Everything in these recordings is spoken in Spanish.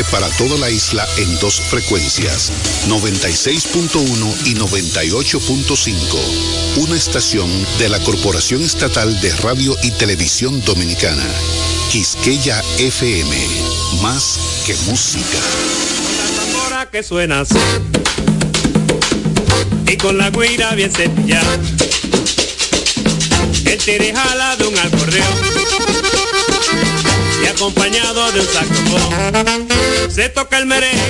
Para toda la isla en dos frecuencias, 96.1 y 98.5. Una estación de la Corporación Estatal de Radio y Televisión Dominicana. Quisqueya FM, más que música. La que suena así, y con la guira bien cepillada, el tire jala de un acordeón y acompañado de un saxofón. Se toca el merengue,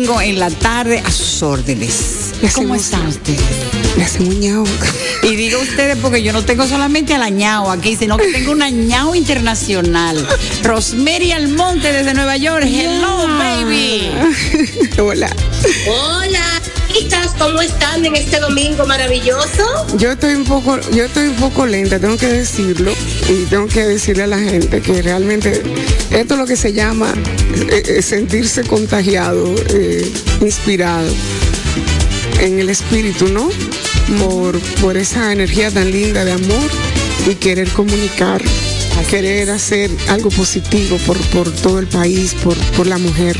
domingo en la tarde a sus órdenes. ¿Cómo están ustedes? Hacemos ñao. Y digo ustedes porque yo no tengo solamente a la ñao aquí, sino que tengo una ñao internacional. Rosemary Almonte desde Nueva York. Hello, baby. Hola. Hola. ¿cómo están en este domingo maravilloso? Yo estoy un poco, yo estoy un poco lenta, tengo que decirlo y tengo que decirle a la gente que realmente esto es lo que se llama eh, eh, sentirse contagiado, eh, inspirado en el espíritu, ¿no? Por, por esa energía tan linda de amor y querer comunicar, querer hacer algo positivo por, por todo el país, por, por la mujer.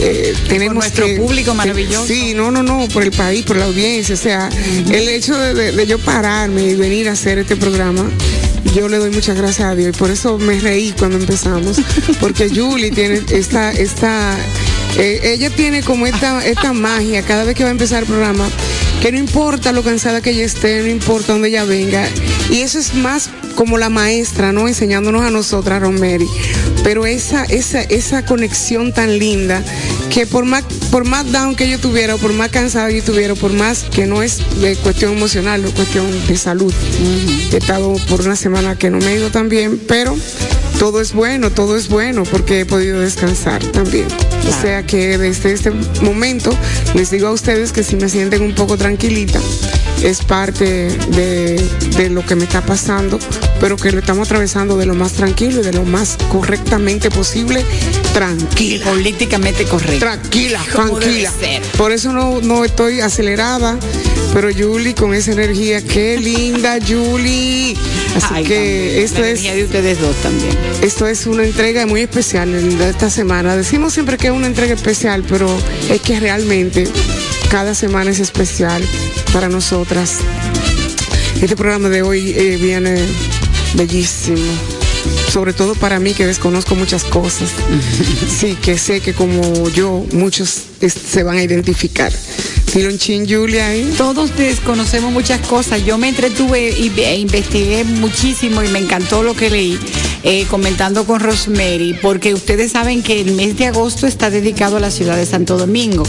Eh, tenemos nuestro que- público maravilloso. Sí, no, no, no, por el país, por la audiencia. O sea, el hecho de, de- de yo pararme y venir a hacer este programa, yo le doy muchas gracias a Dios. Y por eso me reí cuando empezamos. Porque Julie tiene esta, esta, eh, ella tiene como esta, esta magia cada vez que va a empezar el programa, que no importa lo cansada que ella esté, no importa dónde ella venga. Y eso es más como la maestra, ¿no? Enseñándonos a nosotras, Romery. Pero esa, esa, esa conexión tan linda que por más, por más down que yo tuviera, o por más cansado yo tuviera, por más que no es de cuestión emocional, es cuestión de salud. He estado por una semana que no me he ido tan bien, pero todo es bueno, todo es bueno porque he podido descansar también. O sea que desde este momento les digo a ustedes que si me sienten un poco tranquilita, es parte de, de lo que me está pasando, pero que lo estamos atravesando de lo más tranquilo y de lo más correctamente posible, tranquila. Políticamente correcto. Tranquila, tranquila. Por eso no, no estoy acelerada, pero Julie con esa energía, qué linda Julie. Así Ay, que esto La es de ustedes dos también. esto es una entrega muy especial de esta semana. Decimos siempre que es una entrega especial, pero es que realmente cada semana es especial para nosotras. Este programa de hoy eh, viene bellísimo. Sobre todo para mí que desconozco muchas cosas. Sí, que sé que como yo, muchos se van a identificar. Tilonchín, Julia, ahí. Todos desconocemos muchas cosas. Yo me entretuve y e investigué muchísimo y me encantó lo que leí eh, comentando con Rosemary, porque ustedes saben que el mes de agosto está dedicado a la ciudad de Santo Domingo.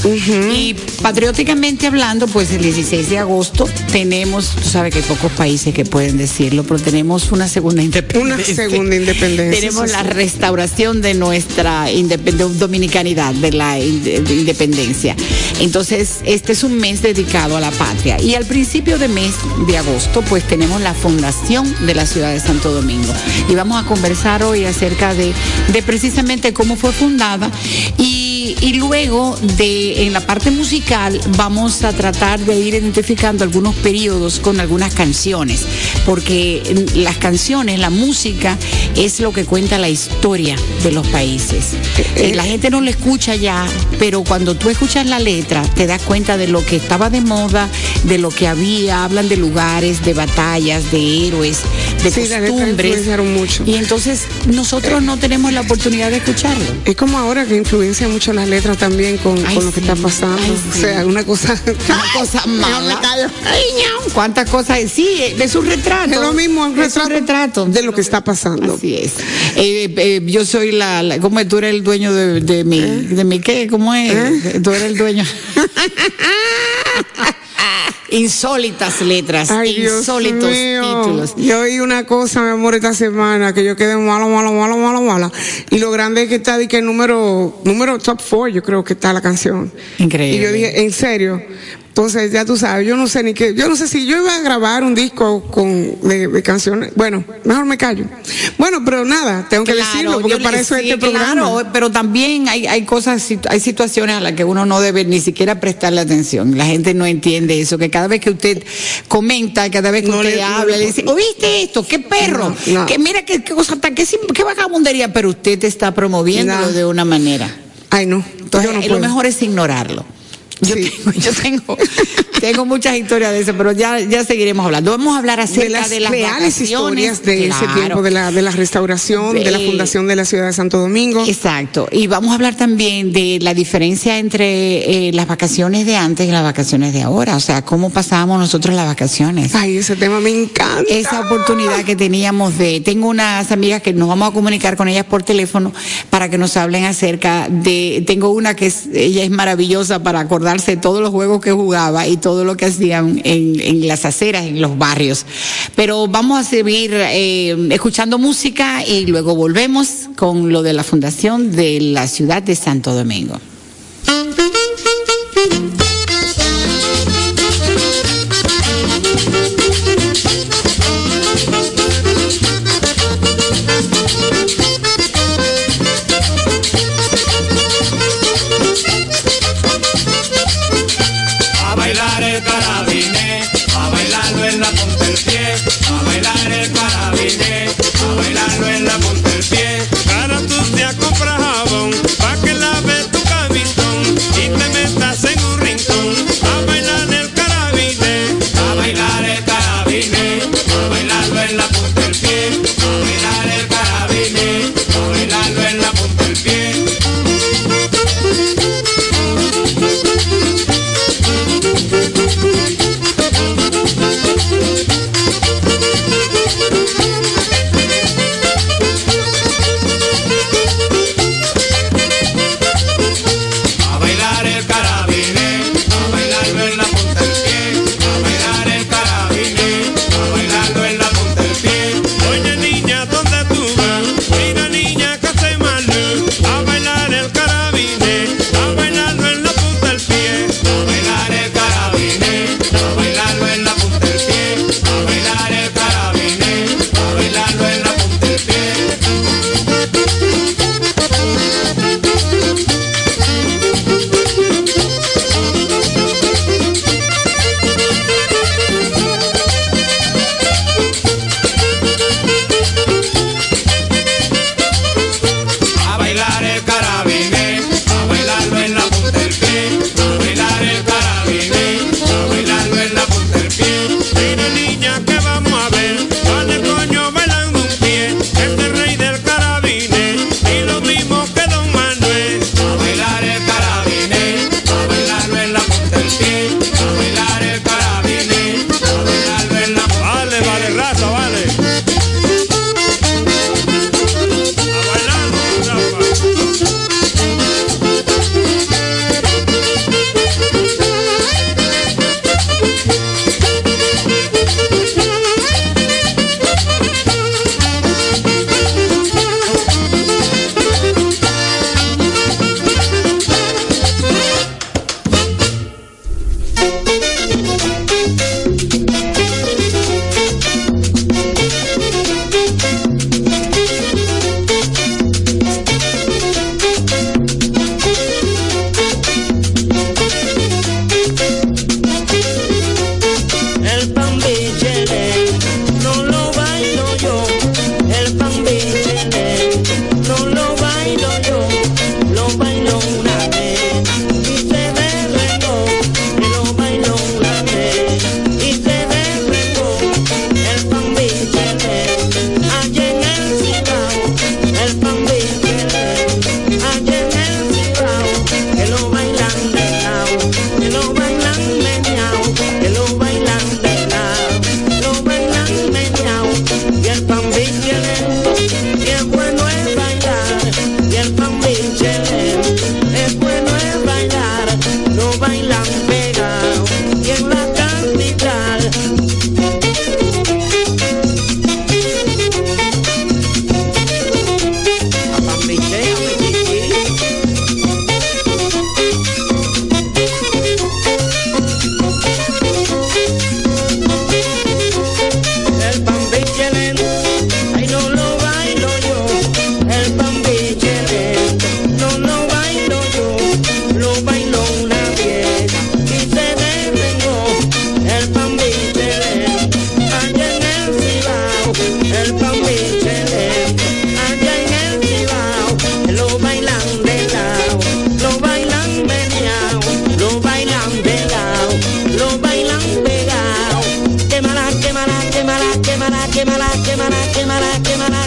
Y patrióticamente hablando, pues el 16 de agosto tenemos, tú sabes que hay pocos países que pueden decirlo, pero tenemos una segunda independencia. Una segunda independencia, Tenemos la restauración de nuestra independ- dominicanidad, de la inde- de independencia. Entonces, este es un mes dedicado a la patria. Y al principio de mes de agosto, pues tenemos la fundación de la ciudad de Santo Domingo. Y vamos a conversar hoy acerca de, de precisamente cómo fue fundada. Y, y luego de en la parte musical vamos a tratar de ir identificando algunos periodos con algunas canciones, porque las canciones, la música es lo que cuenta la historia de los países. Eh, la gente no lo escucha ya, pero cuando tú escuchas la letra te das cuenta de lo que estaba de moda, de lo que había, hablan de lugares, de batallas, de héroes, de Sí, costumbres. mucho. Y entonces nosotros no tenemos la oportunidad de escucharlo. Es como ahora que influencia mucho las letras también con, Ay, con lo que sí. está pasando. Ay, O sí. sea, una cosa. Una cosa mala. Ay. ¿Cuántas cosas? Sí, es un retrato. Es lo mismo, un retrato, retrato. de lo que está pasando. Así es. Eh, eh, yo soy la, la- ¿cómo es? Tú eres el dueño de, de mi, de mi qué, ¿cómo es? ¿Eh? Tú eres el dueño. Insólitas letras, Ay, insólitos títulos. Yo oí una cosa, mi amor, esta semana, que yo quedé malo, malo, malo, malo, malo. Y lo grande es que está, de que el número, número top four, yo creo que está la canción. Increíble. Y yo dije, ¿en serio? Entonces, ya tú sabes, yo no sé ni qué, yo no sé si yo iba a grabar un disco con, de, de canciones. Bueno, mejor me callo. Bueno, pero nada, tengo que decirlo, porque para eso es sí, este programa. claro, pero también hay, hay cosas, hay situaciones a las que uno no debe ni siquiera prestarle atención. La gente no entiende eso, que cada vez que usted comenta, cada vez que No usted le- no habla, le- le dice, ¿oíste esto? ¿Qué perro? No. Que mira qué, cosa tan, qué, qué vagabundería, pero usted te está promoviéndolo de una manera. Ay, no. Entonces, yo no puedo. lo mejor es ignorarlo. Yo Sí. tengo, yo tengo, tengo muchas historias de eso, pero ya, ya seguiremos hablando. Vamos a hablar acerca de las, de las reales historias de ese tiempo de la, de la restauración, de la fundación de la ciudad de Santo Domingo. Exacto. Y vamos a hablar también de la diferencia entre eh, las vacaciones de antes y las vacaciones de ahora. O sea, cómo pasábamos nosotros las vacaciones. Ay, ese tema me encanta. Esa oportunidad que teníamos de, tengo unas amigas que nos vamos a comunicar con ellas por teléfono para que nos hablen acerca de, tengo una que es, ella es maravillosa para acordarse de todos los juegos que jugaba y todo lo que hacían en, en las aceras, en los barrios. Pero vamos a seguir eh, escuchando música y luego volvemos con lo de la fundación de la ciudad de Santo Domingo. a bailar el parabité.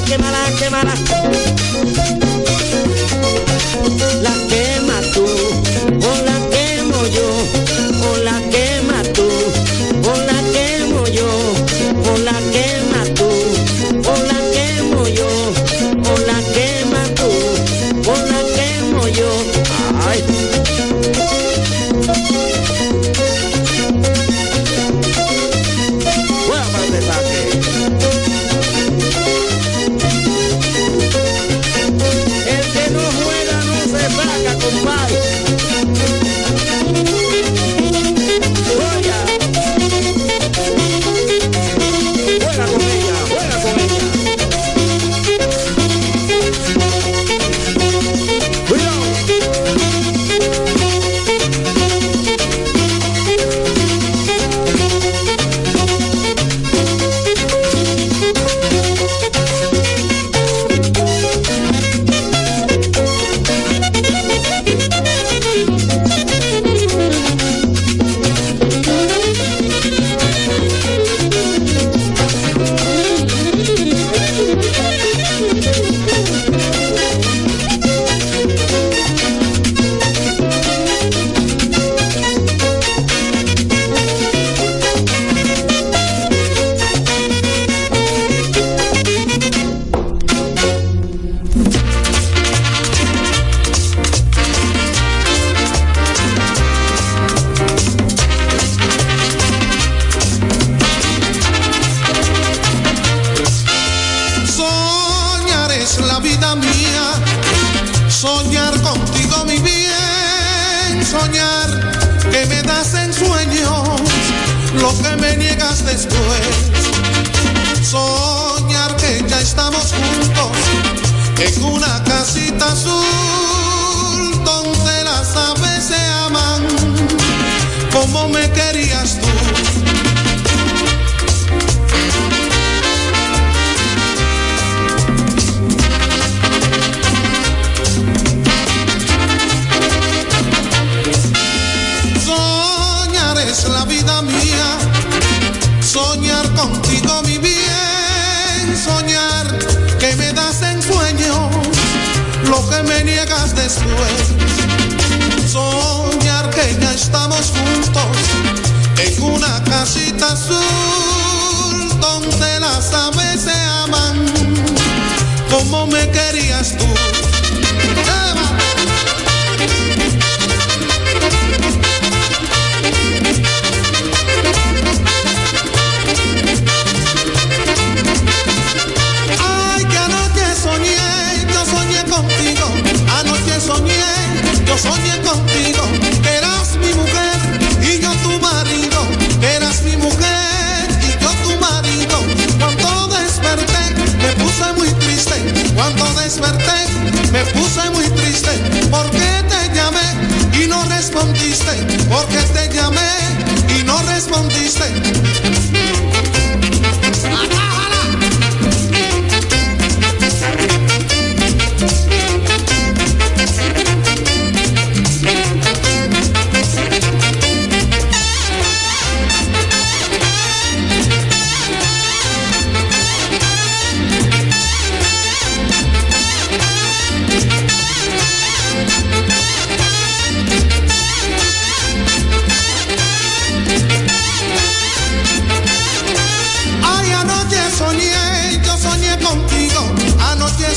quémala, quémala. La quémala.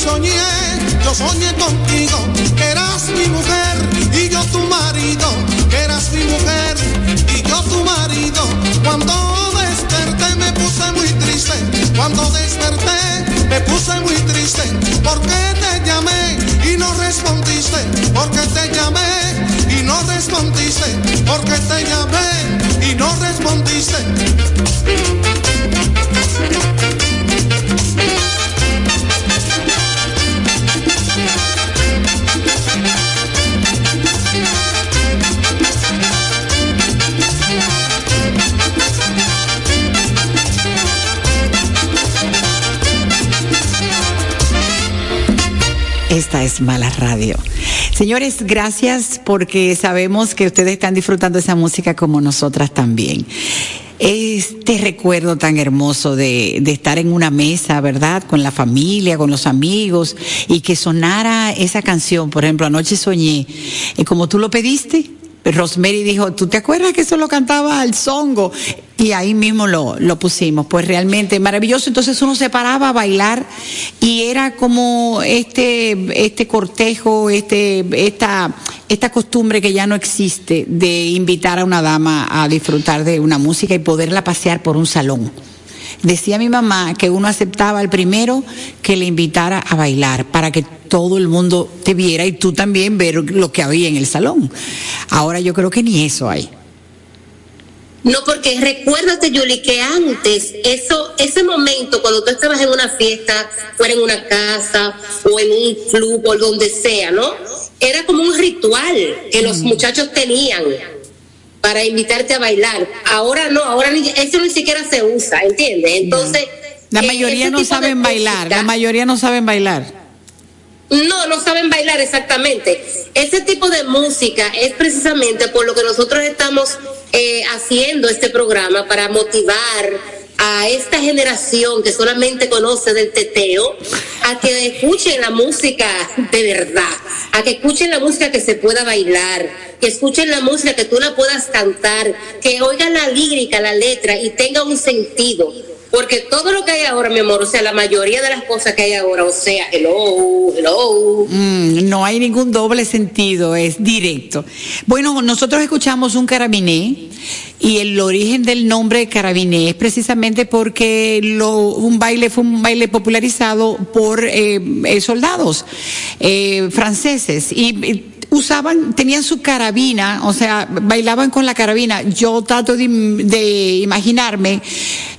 Soñé, yo soñé contigo. Que eras mi mujer y yo tu marido. Que eras mi mujer y yo tu marido. Cuando desperté me puse muy triste. Cuando desperté me puse muy triste. Porque te llamé y no respondiste. Porque te llamé y no respondiste. Porque te llamé y no respondiste. Es Mala Radio. Señores, gracias porque sabemos que ustedes están disfrutando esa música como nosotras también. Este recuerdo tan hermoso de, de estar en una mesa, ¿verdad? Con la familia, con los amigos, y que sonara esa canción, por ejemplo, anoche soñé, eh, como tú lo pediste, Rosemary dijo, ¿tú te acuerdas que eso lo cantaba el songo? Y ahí mismo lo, lo pusimos. Pues realmente maravilloso. Entonces uno se paraba a bailar y era como este, este cortejo, este, esta, esta costumbre que ya no existe de invitar a una dama a disfrutar de una música y poderla pasear por un salón. Decía mi mamá que uno aceptaba al primero que le invitara a bailar para que todo el mundo te viera y tú también ver lo que había en el salón. Ahora yo creo que ni eso hay. No, porque recuérdate, Yuli, que antes, eso, ese momento, cuando tú estabas en una fiesta, fuera en una casa, o en un club, o donde sea, ¿no? Era como un ritual que los muchachos tenían para invitarte a bailar. Ahora no, ahora ni, eso ni siquiera se usa, ¿entiendes? Entonces. La eh, mayoría no saben bailar, música- la mayoría no saben bailar. no, no saben bailar exactamente. Ese tipo de música es precisamente por lo que nosotros estamos eh, haciendo este programa para motivar a esta generación que solamente conoce del teteo a que escuchen la música de verdad, a que escuchen la música que se pueda bailar, que escuchen la música que tú la puedas cantar, que oigan la lírica, la letra y tenga un sentido. Porque todo lo que hay ahora, mi amor, o sea, la mayoría de las cosas que hay ahora, o sea, hello, hello. Mm, no hay ningún doble sentido, es directo. Bueno, nosotros escuchamos un carabiné y el origen del nombre carabiné es precisamente porque lo, un baile fue un baile popularizado por eh, eh, soldados eh, franceses y, y usaban, tenían su carabina, o sea, bailaban con la carabina. Yo trato de, imaginarme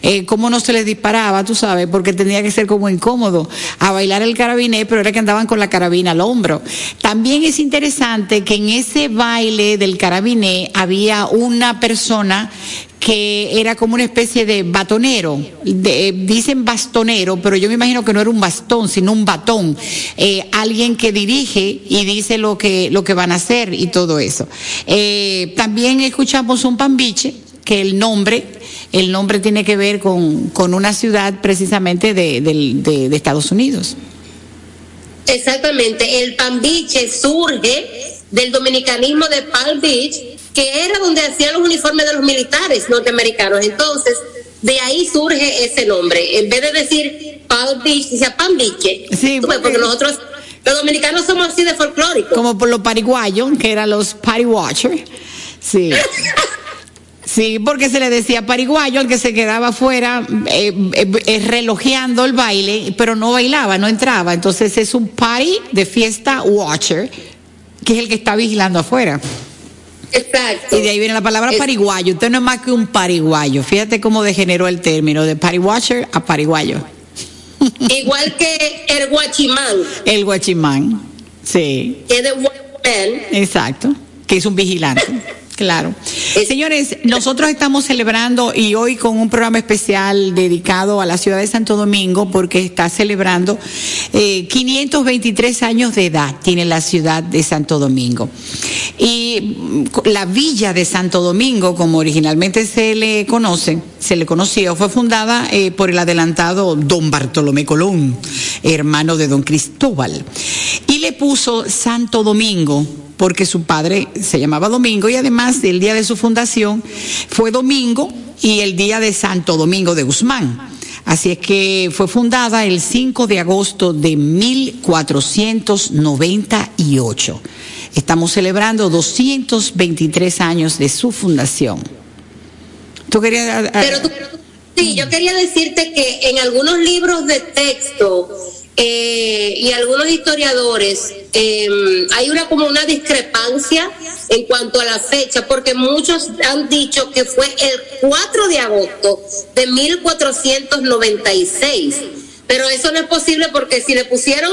eh, cómo no se les disparaba, tú sabes, porque tenía que ser como incómodo a bailar el carabiné, pero era que andaban con la carabina al hombro. También es interesante que en ese baile del carabiné había una persona que era como una especie de batonero, eh, dicen bastonero, pero yo me imagino que no era un bastón, sino un batón, Eh, alguien que dirige y dice lo que, lo que van a hacer y todo eso. Eh, también escuchamos un pambiche, que el nombre, el nombre tiene que ver con, con una ciudad precisamente de, de- de Estados Unidos. Exactamente, el pambiche surge del dominicanismo de Palm Beach, que era donde hacían los uniformes de los militares norteamericanos. Entonces, de ahí surge ese nombre. En vez de decir Palm Beach, decía pambiche. Sí, Tú ves, porque- porque nosotros, los dominicanos somos así de folclóricos. como por los pariguayos, que eran los party watchers. Sí. Sí, porque se le decía pariguayo al que se quedaba afuera eh, eh, eh, relojeando el baile, pero no bailaba, no entraba. Entonces es un party de fiesta watcher, que es el que está vigilando afuera. Exacto. Y de ahí viene la palabra pariguayo. Usted no es más que un pariguayo. Fíjate cómo degeneró el término de party watcher a pariguayo. Igual que el guachimán, El guachimán. Sí. que es de. Exacto, que es un vigilante. Claro. Es- Señores, nosotros estamos celebrando y hoy con un programa especial dedicado a la ciudad de Santo Domingo porque está celebrando eh, 523 años de edad tiene la ciudad de Santo Domingo. Y mm, la villa de Santo Domingo, como originalmente se le conoce, se le conocía, fue fundada eh, por el adelantado don Bartolomé Colón, hermano de don Cristóbal. Y le puso Santo Domingo porque su padre se llamaba Domingo y además el día de su fundación fue domingo y el día de Santo Domingo de Guzmán. Así es que fue fundada el 5 de agosto de 1498. Estamos celebrando 223 años de su fundación. ¿Tú querías... sí, yo quería decirte que en algunos libros de texto eh, y algunos historiadores eh, hay una como una discrepancia en cuanto a la fecha, porque muchos han dicho que fue el 4 de agosto de 1496. Pero eso no es posible porque si le pusieron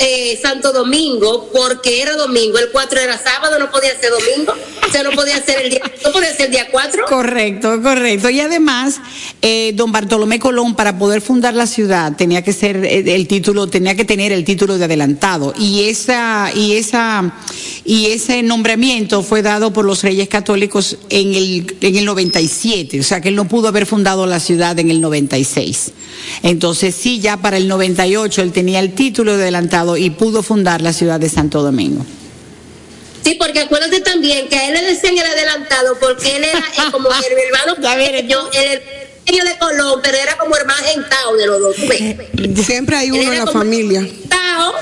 eh, Santo Domingo, porque era domingo, el 4 era sábado, no podía ser domingo, o sea, no podía ser el día, no podía ser el día 4. Correcto, correcto. Y además, eh, don Bartolomé Colón, para poder fundar la ciudad, tenía que ser eh, el título, tenía que tener el título de adelantado. Y esa, y esa, y ese nombramiento fue dado por los Reyes Católicos en el, en el 97. O sea que él no pudo haber fundado la ciudad en el 96. Entonces, sí, ya para el 98 él tenía el título de adelantado y pudo fundar la ciudad de Santo Domingo. Sí, porque acuérdate también que a él le decían el adelantado porque él era eh, como el hermano pequeño, el pequeño de Colón, pero era como el más gentado de los dos. ¿tú ves? Siempre hay uno en la familia. el gentao,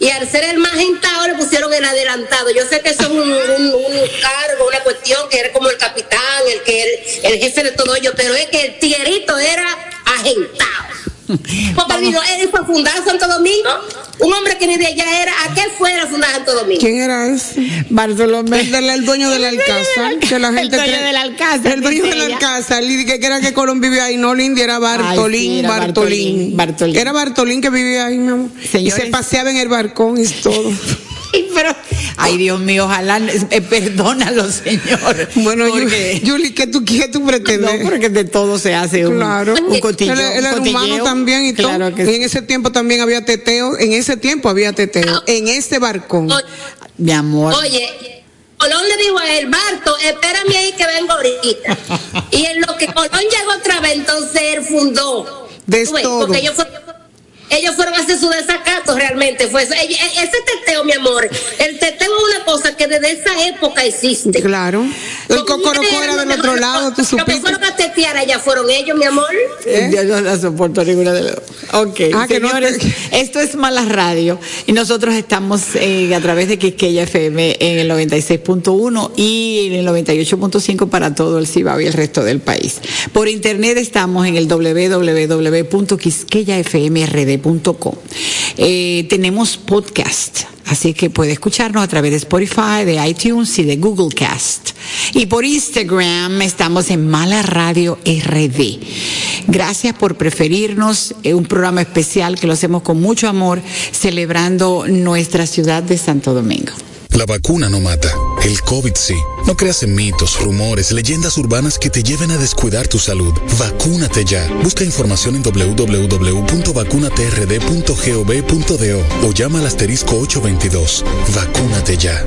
y al ser el más gentado le pusieron el adelantado. Yo sé que eso es un, un- un cargo, una cuestión que era como el capitán, el que el, el jefe de todo ello, pero es que el tiguerito era agentado. Porque digo, él fue a fundar Santo Domingo, un hombre que ni de allá era, ¿a qué fue a fundar Santo Domingo? ¿Quién era ese? Bartolomé. El, dueño del alcázar, que la gente el dueño cree- del alcázar. El dueño del alcázar, y que, era que Colón vivía ahí, no Lindy, era Bartolín, Ay, sí, era Bartolín. Bartolín, Bartolín. Era Bartolín que vivía ahí, mi amor. Y se paseaba en el barcón y todo. Ay, Pero, ay, Dios mío, ojalá, eh, perdónalo, Señor. Bueno, porque, Yu- Yuli, ¿qué tú, qué tú no, pretendes? porque de todo se hace un, Claro, un cotillo. él, era humano también y todo. Claro que y sí. en ese tiempo también había teteo, en ese tiempo había teteo, en ese barcón. Mi amor. Oye, Colón le dijo a él, Barto, espérame ahí que vengo ahorita. y en lo que Colón llegó otra vez, entonces él fundó. Todo. Porque ellos fueron, ellos fueron a hacer su desacato realmente. Fue eso. E- ese teteo, mi amor, el teteo es una cosa que desde esa época existe. Claro. El cocorocó era del otro lado, tú Lo que supiste. fueron a testear ya fueron ellos, mi amor. Yo no la soporto ninguna de las Ok, Ah, que no esto es Malas Radio y nosotros estamos eh, a través de Quisqueya FM en el 96.1 y en el 98.5 para todo el Cibao y el resto del país. Por internet estamos en el www.quisqueyafmrd.com. Eh, tenemos podcast. Así que puede escucharnos a través de Spotify, de iTunes y de Google Cast. Y por Instagram estamos en Mala Radio RD. Gracias por preferirnos. Es un programa especial que lo hacemos con mucho amor, celebrando nuestra ciudad de Santo Domingo. La vacuna no mata, el COVID sí. No creas en mitos, rumores, leyendas urbanas que te lleven a descuidar tu salud. Vacúnate ya. Busca información en www.vacunatrd.gov.do o llama al asterisco 822. Vacúnate ya.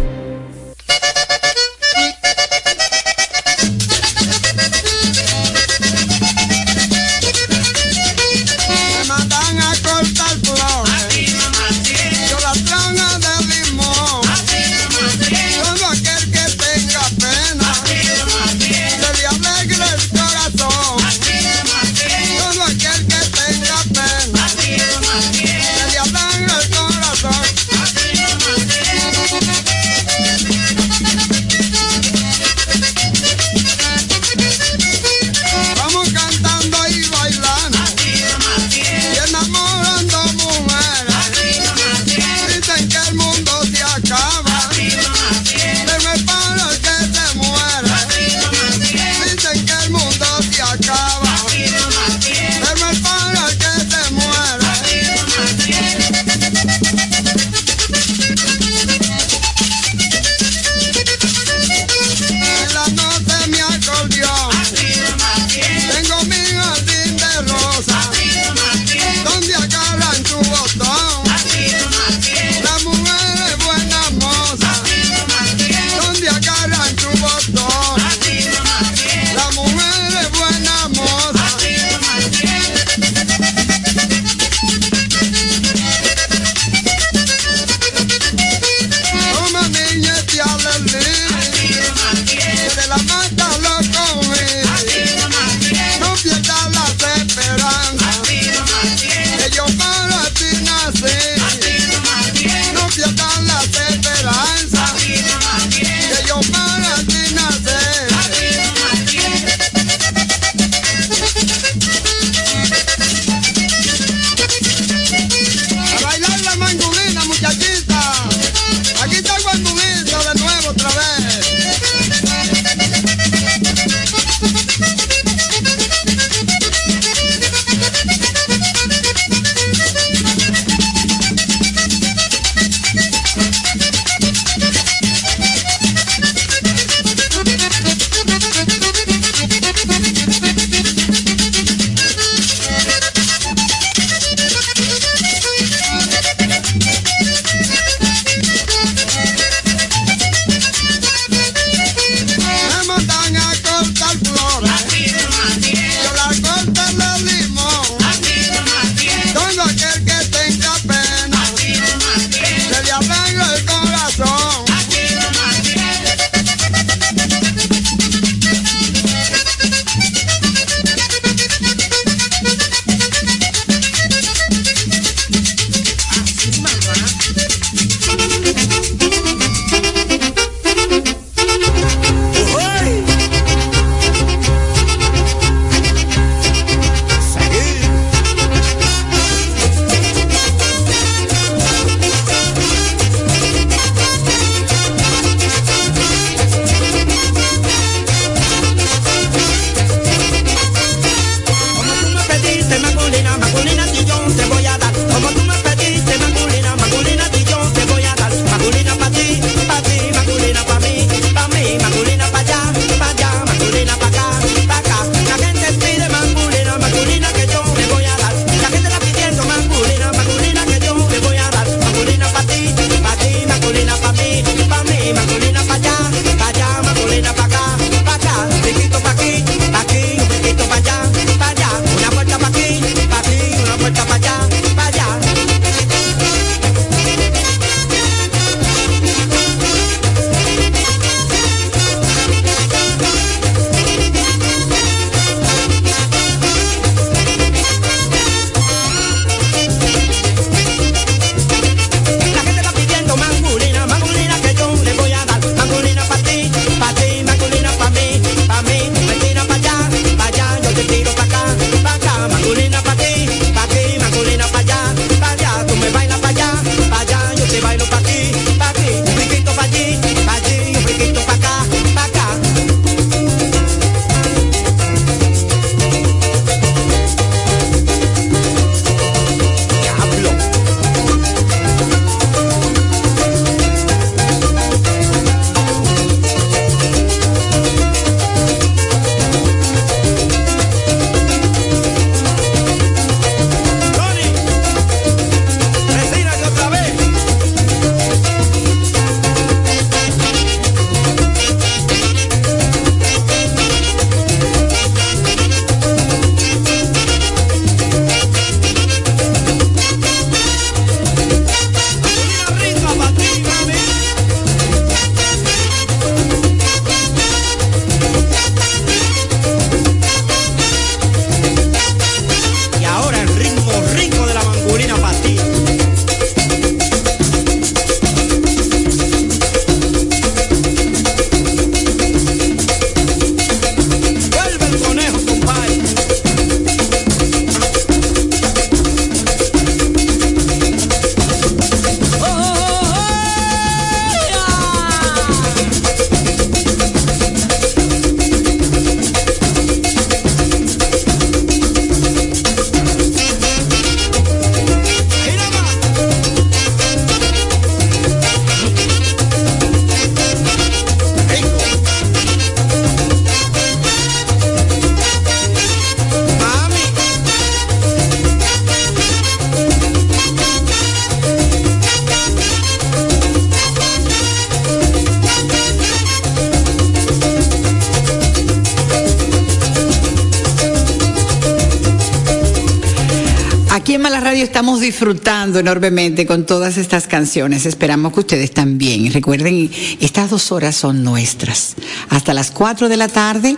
Enormemente con todas estas canciones. Esperamos que ustedes también. Recuerden, estas dos horas son nuestras. Hasta las 4 de la tarde,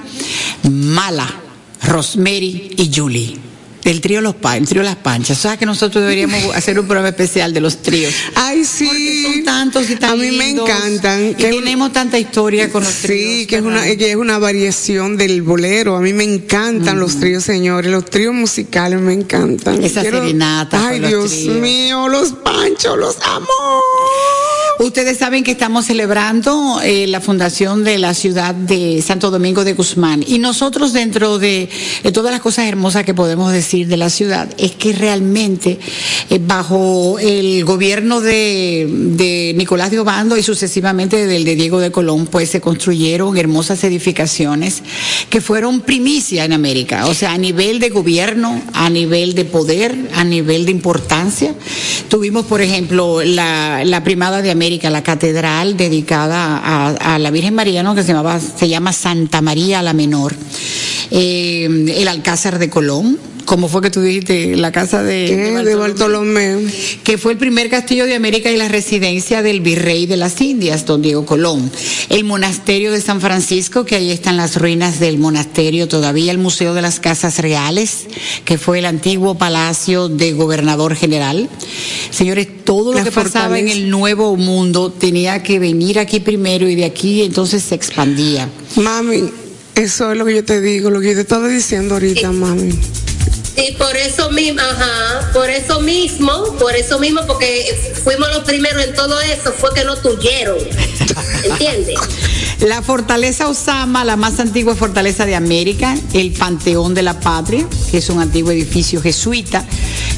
Mala, Rosemary y Julie. El trío Los el trío Las Panchas. O sea que nosotros deberíamos hacer un programa especial de los tríos. Ay, sí. Porque son tantos y tan A mí me lindos, encantan. Y Que- tenemos tanta historia con los tríos. Sí, que es una, que es una variación del bolero. A mí me encantan los tríos, señores. Los tríos musicales me encantan. Esa serenata Ay, los Dios mío, los panchos, los amo. Ustedes saben que estamos celebrando eh, la fundación de la ciudad de Santo Domingo de Guzmán. Y nosotros dentro de, todas las cosas hermosas que podemos decir de la ciudad es que realmente eh, bajo el gobierno de, de Nicolás de Obando y sucesivamente del de Diego de Colón pues se construyeron hermosas edificaciones que fueron primicia en América, o sea a nivel de gobierno, a nivel de poder, a nivel de importancia. Tuvimos por ejemplo la, la primada de América, la catedral dedicada a, la Virgen María, ¿no? que se, llamaba, se llama Santa María la Menor, Eh, el Alcázar de Colón, como fue que tú dijiste, la casa de, ¿Qué? De Bartolomé. que fue el primer castillo de América y la residencia del virrey de las Indias, don Diego Colón. El monasterio de San Francisco, que ahí están las ruinas del monasterio todavía, el Museo de las Casas Reales, que fue el antiguo palacio de gobernador general. Señores, todo lo La que pasaba en el nuevo mundo tenía que venir aquí primero y de aquí entonces se expandía. Mami, eso es lo que yo te digo, lo que yo te estaba diciendo ahorita, mami. Y por eso mismo, ajá, por eso mismo, por eso mismo, porque fuimos los primeros en todo eso, fue que nos tuvieron. ¿Entiendes? La fortaleza Osama, la más antigua fortaleza de América, el Panteón de la Patria, que es un antiguo edificio jesuita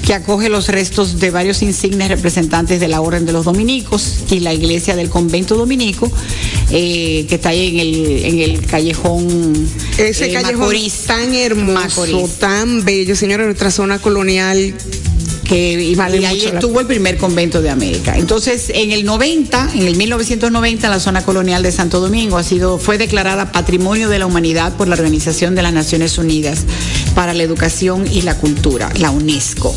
que acoge los restos de varios insignes representantes de la Orden de los Dominicos y la iglesia del convento dominico, eh, que está ahí en el, en el callejón Ese eh, callejón Macorís. tan hermoso, Macorís. tan bello, señora, nuestra zona colonial. Que y, Vale y ahí mucho la estuvo el primer convento de América. Entonces, en el 90, en el 1990, la zona colonial de Santo Domingo ha sido fue declarada Patrimonio de la Humanidad por la Organización de las Naciones Unidas para la Educación y la Cultura, la UNESCO.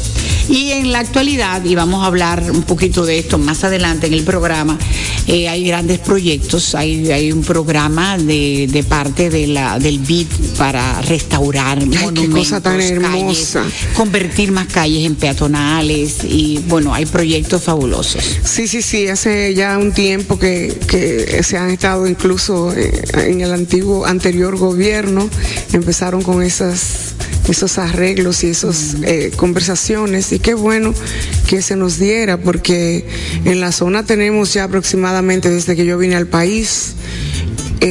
Y en la actualidad, y vamos a hablar un poquito de esto más adelante en el programa, eh, hay grandes proyectos, hay, hay un programa de, de parte de la, del BID para restaurar qué monumentos, cosa tan calles, hermosa. convertir más calles en peatonales y bueno, hay proyectos fabulosos. Sí, sí, sí, hace ya un tiempo que, que se han estado incluso eh, en el antiguo, anterior gobierno, empezaron con esas, esos arreglos y esas eh, conversaciones y qué bueno que se nos diera porque en la zona tenemos ya aproximadamente desde que yo vine al país.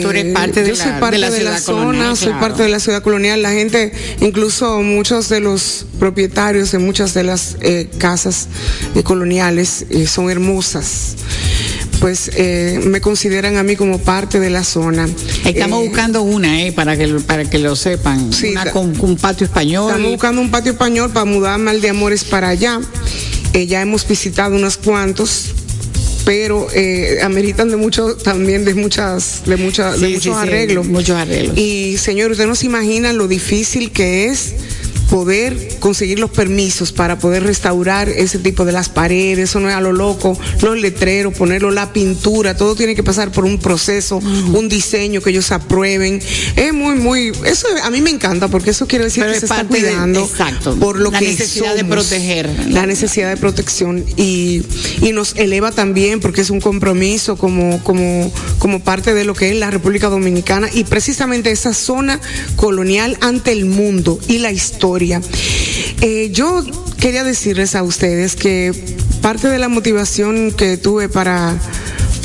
Tú eres parte de yo la- soy parte de la de la, ciudad colonial, zona, soy claro. parte de la ciudad colonial. La gente, incluso muchos de los propietarios de muchas de las eh, casas eh, coloniales eh, son hermosas. Pues eh, me consideran a mí como parte de la zona. Estamos Eh, buscando una, eh, para que para que lo sepan, Sí, una con, con un patio español. Estamos buscando un patio español para mudarme al de Amores para allá. Eh, ya hemos visitado unos cuantos, pero eh, ameritan de mucho, también de muchas, de muchas, de muchos sí, sí, arreglos. muchos arreglos. Y señor, usted no se imagina lo difícil que es poder conseguir los permisos para poder restaurar ese tipo de las paredes, eso no es a lo loco, los letreros, ponerlo, la pintura, todo tiene que pasar por un proceso, un diseño que ellos aprueben. Es muy, muy, eso a mí me encanta porque eso quiere decir Pero que es se está parte de- cuidando exacto, por lo la que necesidad de proteger. la necesidad de protección y, y nos eleva también porque es un compromiso como, como, como parte de lo que es la República Dominicana y precisamente esa zona colonial ante el mundo y la historia. Eh, yo quería decirles a ustedes que parte de la motivación que tuve para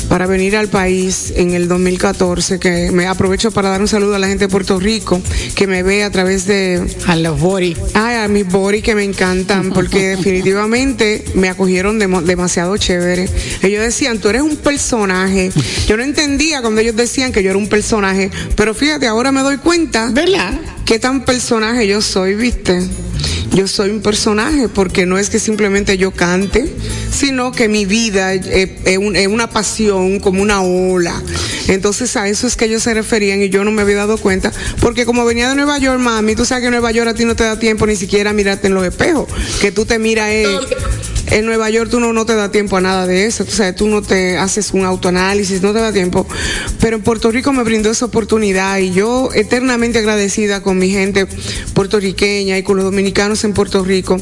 para venir al país en el 2014, que me aprovecho para dar un saludo a la gente de Puerto Rico, que me ve a través de, A los Bori. Ay, a mis Bori que me encantan, porque definitivamente me acogieron demasiado chévere. Ellos decían, tú eres un personaje. Yo no entendía cuando ellos decían que yo era un personaje, pero fíjate, ahora me doy cuenta ¿Verdad? qué tan personaje yo soy, ¿viste? Yo soy un personaje, porque no es que simplemente yo cante, sino que mi vida es, es un- es una pasión, como una ola. Entonces a eso es que ellos se referían y yo no me había dado cuenta, porque como venía de Nueva York, mami, tú sabes que Nueva York a ti no te da tiempo ni siquiera mirarte en los espejos, que tú te miras eh, en Nueva York tú no, no te da tiempo a nada de eso, o sea, tú no te haces un autoanálisis, no te da tiempo. Pero en Puerto Rico me brindó esa oportunidad y yo eternamente agradecida con mi gente puertorriqueña y con los dominicanos en Puerto Rico.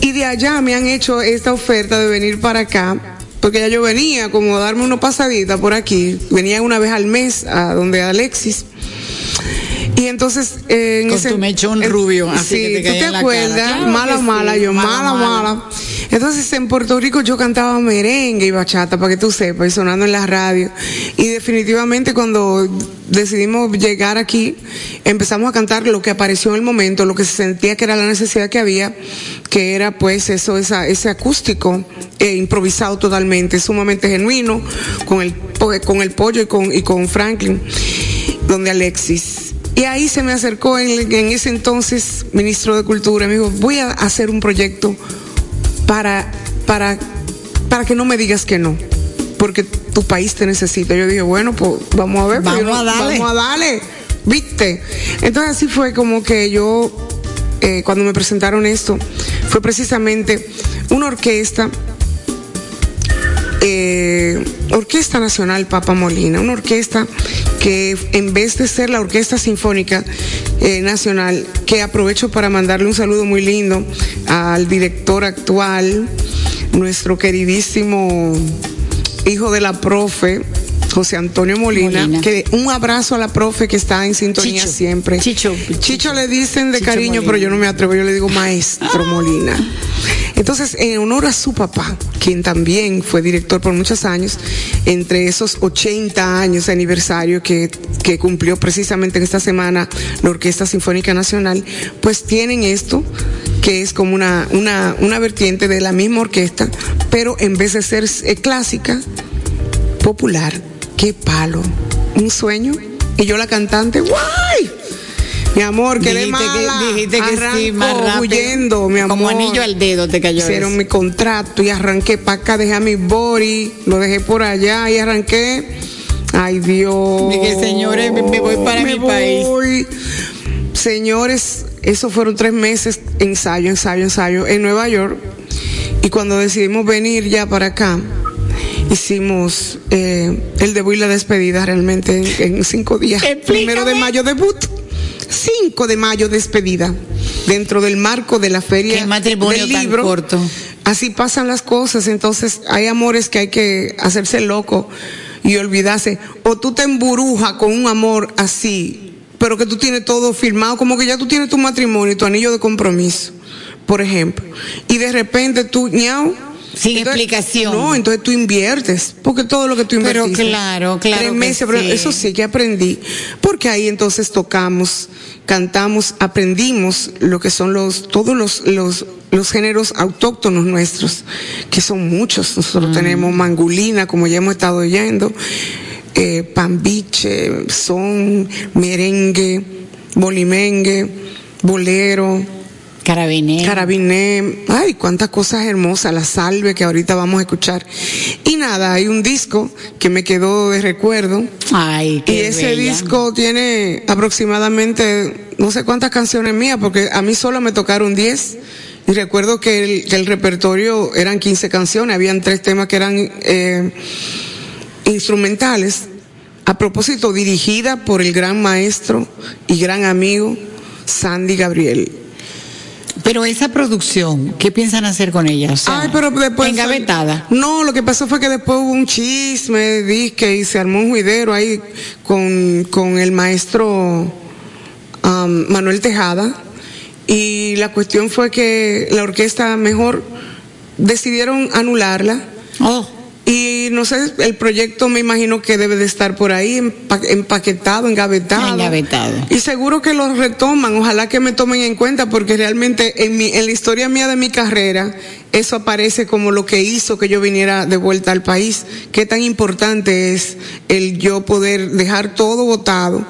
Y de allá me han hecho esta oferta de venir para acá. Porque ya yo venía como a darme una pasadita por aquí, venía una vez al mes a donde Alexis. Y entonces eh, en Con ese- tu mechón rubio, así sí, que te ¿tú te en la acuerdas? cara. Mala, sí, mala, yo, mala, mala, mala. Entonces en Puerto Rico yo cantaba merengue y bachata, para que tú sepas, y sonando en la radio. Y definitivamente cuando decidimos llegar aquí, empezamos a cantar lo que apareció en el momento, lo que se sentía que era la necesidad que había, que era pues eso, esa, ese acústico eh, improvisado totalmente, sumamente genuino, con el, con el pollo y con, y con Franklin, donde Alexis. Y ahí se me acercó en, en ese entonces ministro de Cultura, me dijo, voy a hacer un proyecto para, para, para que no me digas que no, porque tu país te necesita. Yo dije, bueno, pues vamos a ver, Vamos no- a darle. vamos a darle, viste. Entonces así fue como que yo, eh, cuando me presentaron esto, fue precisamente una orquesta eh, Orquesta Nacional Papa Molina, una orquesta que en vez de ser la Orquesta Sinfónica eh, Nacional, que aprovecho para mandarle un saludo muy lindo al director actual, nuestro queridísimo hijo de la profe, José Antonio Molina, Molina. que un abrazo a la profe que está en sintonía Chicho. siempre. Chicho. Chicho le dicen de Chicho cariño, Molina. pero yo no me atrevo, yo le digo maestro Molina. Entonces, en honor a su papá, quien también fue director por muchos años, entre esos 80 años de aniversario que, que cumplió precisamente en esta semana la Orquesta Sinfónica Nacional, pues tienen esto, que es como una, una, una vertiente de la misma orquesta, pero en vez de ser eh, clásica, popular. ¡Qué palo! Un sueño. Y yo la cantante, ¡guay! Mi amor, que le Dijiste que- mala. dijiste que sí, Arranco más rápido. huyendo, mi amor. Como anillo al dedo te cayó Hicieron eso. mi contrato y arranqué para acá, dejé a mi body, lo dejé por allá y arranqué. Ay, Dios. Dije, señores, me- me voy para Me mi país. Señores, esos fueron tres meses ensayo, ensayo, ensayo en Nueva York. Y cuando decidimos venir ya para acá, hicimos eh, el debut y la despedida realmente en, en cinco días. Explícame. Primero de mayo debut, 5 de mayo despedida, dentro del marco de la feria del tan libro. corto. Así pasan las cosas, entonces hay amores que hay que hacerse loco y olvidarse. O tú te emburujas con un amor así, pero que tú tienes todo firmado, como que ya tú tienes tu matrimonio y tu anillo de compromiso, por ejemplo. Y de repente tú, ñau. Sin entonces- explicación. No, entonces tú inviertes, porque todo lo que tú Pero invertiste. claro, claro Tres meses, pero sí. eso sí que aprendí, porque ahí entonces tocamos, cantamos, aprendimos lo que son los, todos los, los, los géneros autóctonos nuestros, que son muchos. Nosotros tenemos mangulina, como ya hemos estado oyendo, eh, pambiche, son, merengue, bolimengue, bolero, Carabiné. Carabiné, ay, cuántas cosas hermosas, la salve que ahorita vamos a escuchar. Y nada, hay un disco que me quedó de recuerdo. Ay, Y qué ese bella. disco tiene aproximadamente no sé cuántas canciones mías, porque a mí solo me tocaron 10. Y recuerdo que el, que el repertorio eran 15 canciones, habían tres temas que eran eh, instrumentales. A propósito, dirigida por el gran maestro y gran amigo Sandy Gabriel. Pero esa producción, ¿qué piensan hacer con ella? O sea, Ay, pero después. Engavetada. No, lo que pasó fue que después hubo un chisme, disque, y se armó un juidero ahí con, con el maestro am, Manuel Tejada. Y la cuestión fue que la orquesta mejor decidieron anularla. Oh, Y no sé, el proyecto me imagino que debe de estar por ahí empa- empaquetado, engavetado. Engavetado. Y seguro que lo retoman, ojalá que me tomen en cuenta, porque realmente en, mi, en la historia mía de mi carrera, eso aparece como lo que hizo que yo viniera de vuelta al país. Qué tan importante es el yo poder dejar todo votado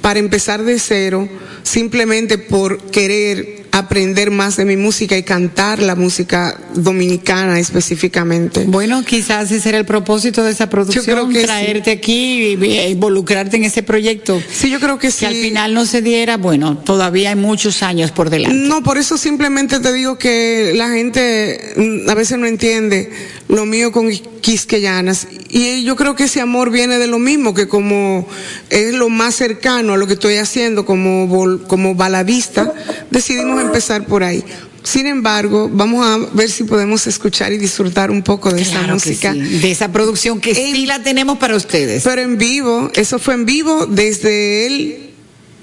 para empezar de cero, simplemente por querer aprender más de mi música y cantar la música dominicana específicamente. Bueno, quizás ese era el propósito de esa producción, creo que traerte aquí y, involucrarte en ese proyecto. Sí, yo creo que sí. Que al final no se diera, bueno, todavía hay muchos años por delante. No, por eso simplemente te digo que la gente mm, a veces no entiende lo mío con Quisqueyanas. Y yo creo que ese amor viene de lo mismo, que como es lo más cercano a lo que estoy haciendo como, como baladista, decidimos empezar por ahí. Sin embargo, vamos a ver si podemos escuchar y disfrutar un poco de esa Claro música. sí, de esa producción que En- sí la tenemos para ustedes. Pero en vivo, eso fue en vivo desde el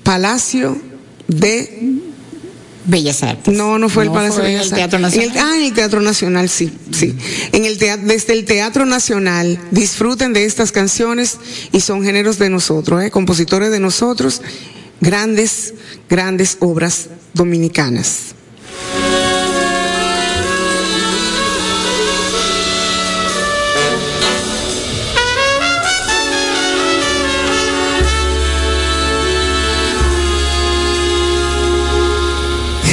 Palacio de Bellas Artes. No, no fue el Palacio de Bellas el Artes. Teatro En Nacional. el- ah, en el Teatro Nacional, sí, sí. En el tea- desde el Teatro Nacional, disfruten de estas canciones y son géneros de nosotros, ¿eh? compositores de nosotros, grandes, grandes obras dominicanas.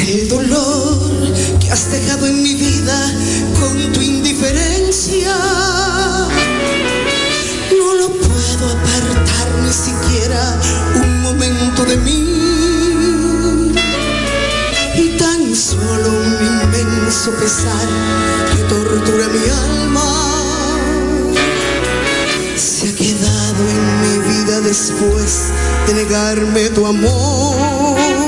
El dolor que has dejado en solo un inmenso pesar que tortura mi alma. Se ha quedado en mi vida después de negarme tu amor.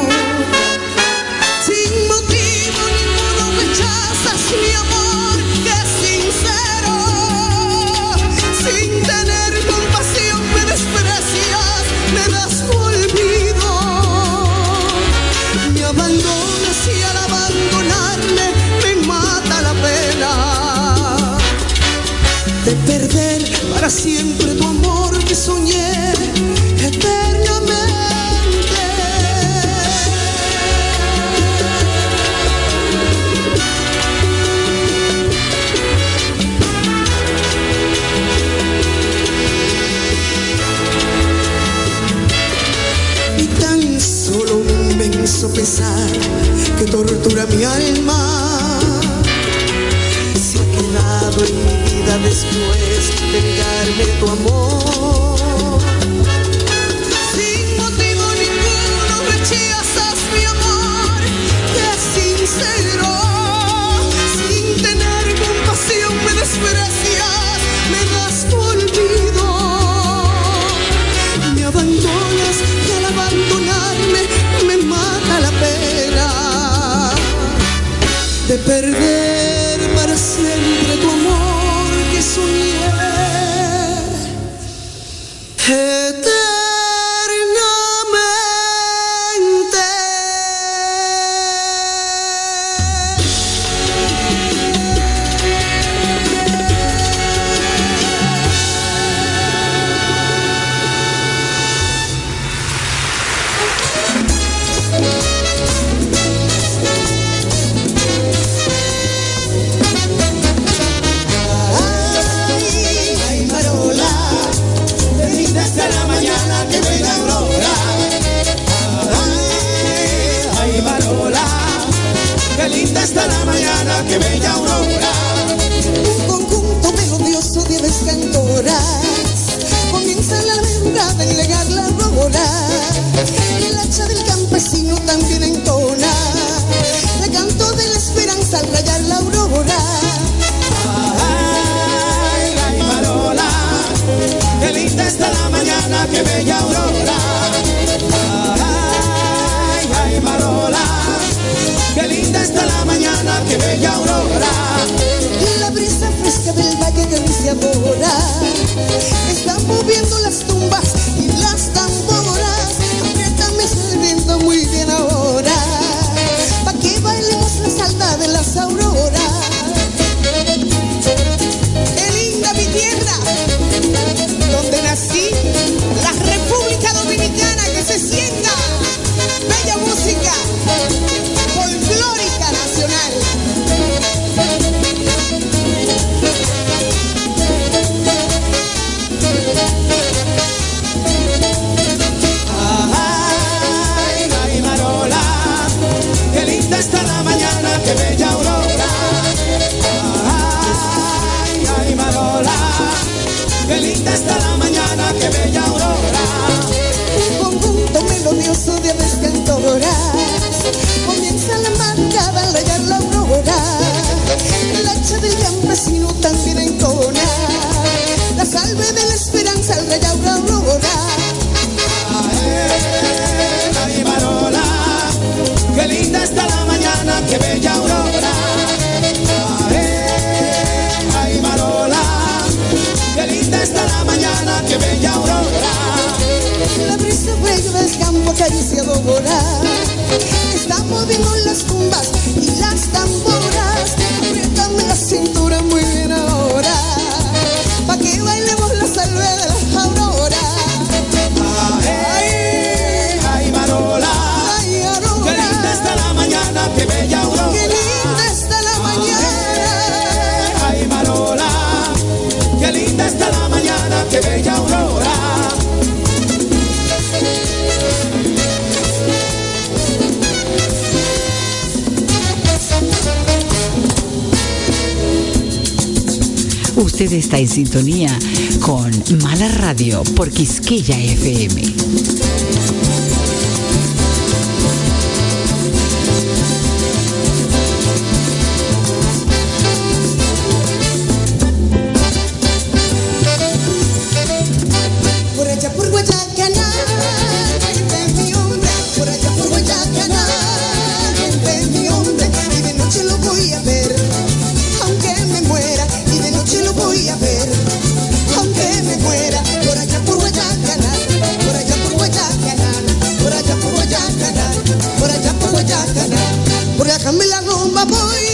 Mi alma se ha quedado en mi vida después de negarme tu amor. Déjame la rumba, voy.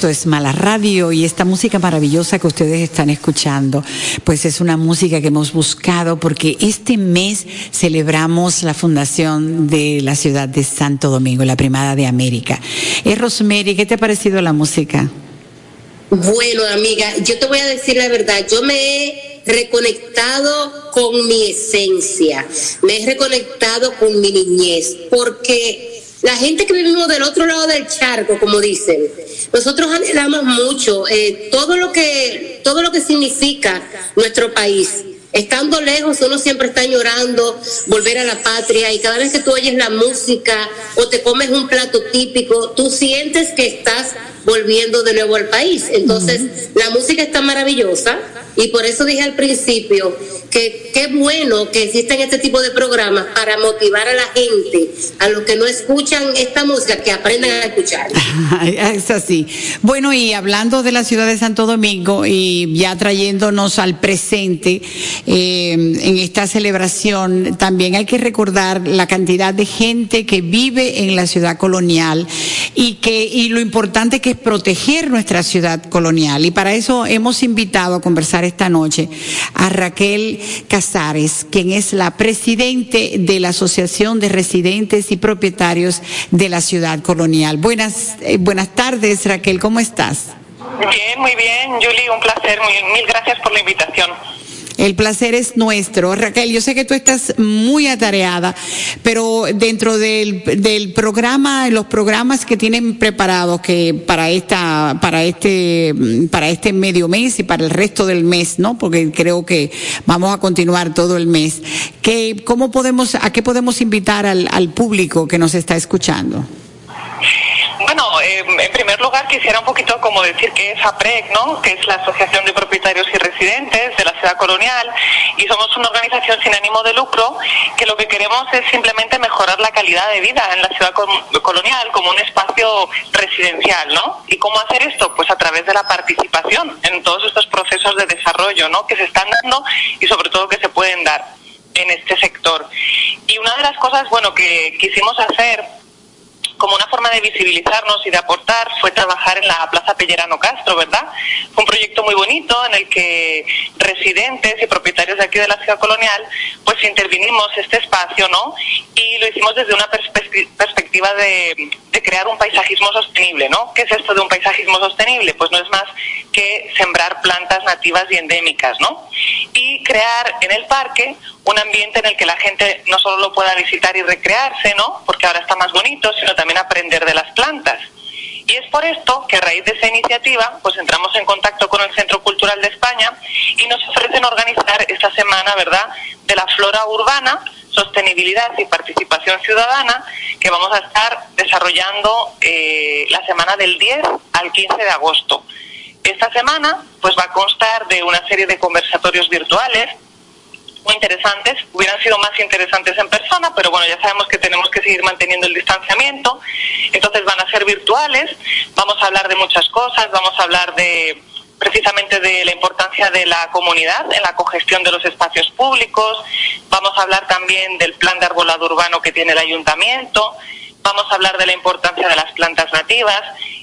esto es Mala Radio y esta música maravillosa que ustedes están escuchando, pues es una música que hemos buscado porque este mes celebramos la fundación de la ciudad de Santo Domingo, la primada de América. Eh, Rosemary, ¿qué te ha parecido la música? Bueno, amiga, yo te voy a decir la verdad, yo me he reconectado con mi esencia, me he reconectado con mi niñez, porque la gente que vivimos del otro lado del charco, como dicen, nosotros anhelamos mucho eh, todo lo que todo lo que significa nuestro país. Estando lejos, uno siempre está llorando volver a la patria y cada vez que tú oyes la música o te comes un plato típico, tú sientes que estás volviendo de nuevo al país. Entonces, la música está maravillosa y por eso dije al principio que qué bueno que existen este tipo de programas para motivar a la gente, a los que no escuchan esta música, que aprendan a escuchar. es así. Bueno, y hablando de la ciudad de Santo Domingo y ya trayéndonos al presente, eh, en esta celebración, también hay que recordar la cantidad de gente que vive en la ciudad colonial y que y lo importante que es proteger nuestra ciudad colonial. Y para eso hemos invitado a conversar esta noche a Raquel Casares, quien es la presidente de la Asociación de Residentes y Propietarios de la Ciudad Colonial. Buenas, eh, buenas tardes, Raquel, ¿cómo estás? Bien, muy bien, Julie, un placer, mil, mil gracias por la invitación. El placer es nuestro. Raquel, yo sé que tú estás muy atareada, pero dentro del, del programa, los programas que tienen preparados que para esta, para este, para este medio mes y para el resto del mes, ¿no? Porque creo que vamos a continuar todo el mes. ¿Qué, cómo podemos, a qué podemos invitar al, al público que nos está escuchando? Bueno, eh, en primer lugar quisiera un poquito como decir que es APREC, ¿no? que es la Asociación de Propietarios y Residentes de la Ciudad Colonial, y somos una organización sin ánimo de lucro que lo que queremos es simplemente mejorar la calidad de vida en la Ciudad Colonial como un espacio residencial. ¿no? ¿Y cómo hacer esto? Pues a través de la participación en todos estos procesos de desarrollo ¿no? que se están dando y sobre todo que se pueden dar en este sector. Y una de las cosas, bueno, que quisimos hacer como una forma de visibilizarnos y de aportar fue trabajar en la Plaza Pellerano Castro, ¿verdad? Fue un proyecto muy bonito en el que residentes y propietarios de aquí de la ciudad colonial, pues intervinimos este espacio, ¿no? Y lo hicimos desde una perspectiva de, de crear un paisajismo sostenible, ¿no? ¿Qué es esto de un paisajismo sostenible? Pues no es más que sembrar plantas nativas y endémicas, ¿no? Y crear en el parque un ambiente en el que la gente no solo lo pueda visitar y recrearse, ¿no? Porque ahora está más bonito, sino también aprender de las plantas. Y es por esto que a raíz de esa iniciativa, pues entramos en contacto con el Centro Cultural de España y nos ofrecen organizar esta semana, ¿verdad?, de la flora urbana, sostenibilidad y participación ciudadana, que vamos a estar desarrollando eh, la semana del 10 al 15 de agosto. Esta semana, pues va a constar de una serie de conversatorios virtuales muy interesantes, hubieran sido más interesantes en persona, pero bueno, ya sabemos que tenemos que seguir manteniendo el distanciamiento, entonces van a ser virtuales, vamos a hablar de muchas cosas, vamos a hablar de precisamente de la importancia de la comunidad en la cogestión de los espacios públicos, vamos a hablar también del plan de arbolado urbano que tiene el ayuntamiento, vamos a hablar de la importancia de las plantas nativas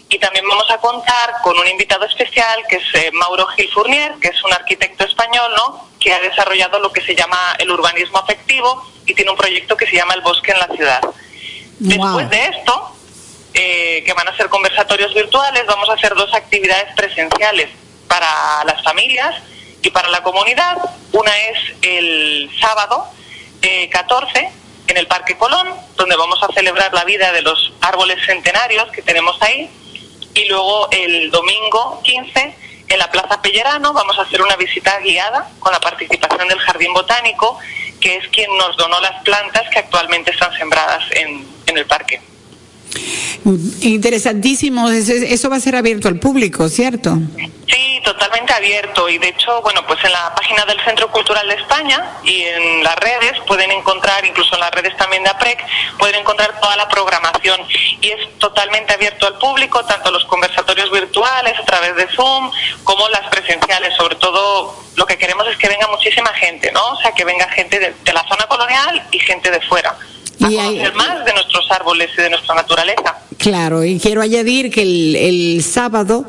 y también vamos a contar con un invitado especial que es eh, Mauro Gil Fournier, que es un arquitecto español, ¿no? que ha desarrollado lo que se llama el urbanismo afectivo y tiene un proyecto que se llama El Bosque en la Ciudad. Después de esto, eh, que van a ser conversatorios virtuales, vamos a hacer dos actividades presenciales para las familias y para la comunidad. Una es el sábado 14 eh, en el Parque Colón, donde vamos a celebrar la vida de los árboles centenarios que tenemos ahí y luego el domingo 15 en la Plaza Pellerano vamos a hacer una visita guiada con la participación del Jardín Botánico, que es quien nos donó las plantas que actualmente están sembradas en, en el parque. Interesantísimo, eso, va a ser abierto al público, ¿cierto? Sí, totalmente abierto y de hecho, bueno, pues en la página del Centro Cultural de España y en las redes pueden encontrar, incluso en las redes también de APREC, pueden encontrar toda la programación y es totalmente abierto al público, tanto los conversatorios virtuales a través de Zoom como las presenciales, sobre todo lo que queremos es que venga muchísima gente, ¿no? O sea, que venga gente de la zona colonial y gente de fuera a conocer más de nuestros árboles y de nuestra naturaleza. Claro, y quiero añadir que el, el sábado,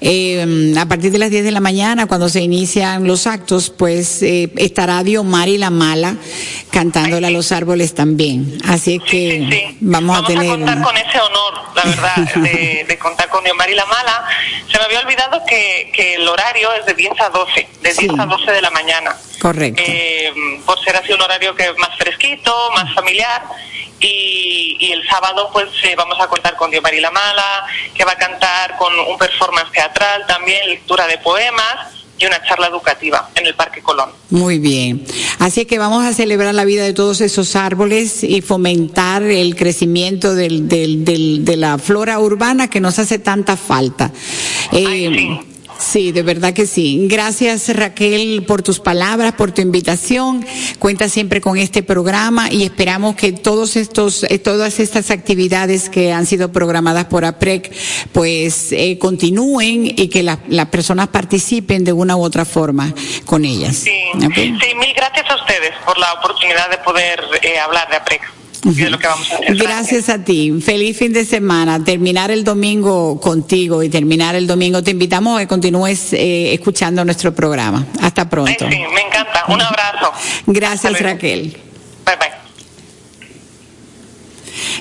eh, a partir de las 10 de la mañana, cuando se inician los actos, pues eh, estará Diomari la Mala cantándole a los árboles también. Así es que vamos, a tener. a contar con ese honor, la verdad, de, de contar con Diomari la Mala. Se me había olvidado que, que el horario es de 10 a 12, de 10 a 12 de la mañana. Correcto. Eh, por ser así un horario que es más fresquito, más familiar. Y, y el sábado pues eh, vamos a contar con Dios La Mala, que va a cantar con un performance teatral también, lectura de poemas y una charla educativa en el Parque Colón. Muy bien. Así que vamos a celebrar la vida de todos esos árboles y fomentar el crecimiento del, del, del, de la flora urbana que nos hace tanta falta. Eh, Sí, de verdad que sí. Gracias Raquel por tus palabras, por tu invitación. Cuenta siempre con este programa y esperamos que todos estos, eh, todas estas actividades que han sido programadas por APREC, pues eh, continúen y que la- las personas participen de una u otra forma con ellas. Sí, sí, mil gracias a ustedes por la oportunidad de poder eh, hablar de APREC y de lo que vamos a hacer. Gracias a ti. Feliz fin de semana. Terminar el domingo contigo y terminar el domingo. Te invitamos a que continúes eh, escuchando nuestro programa. Hasta Ay, pronto. sí, me encanta. Un abrazo. Gracias. Raquel. Bye bye.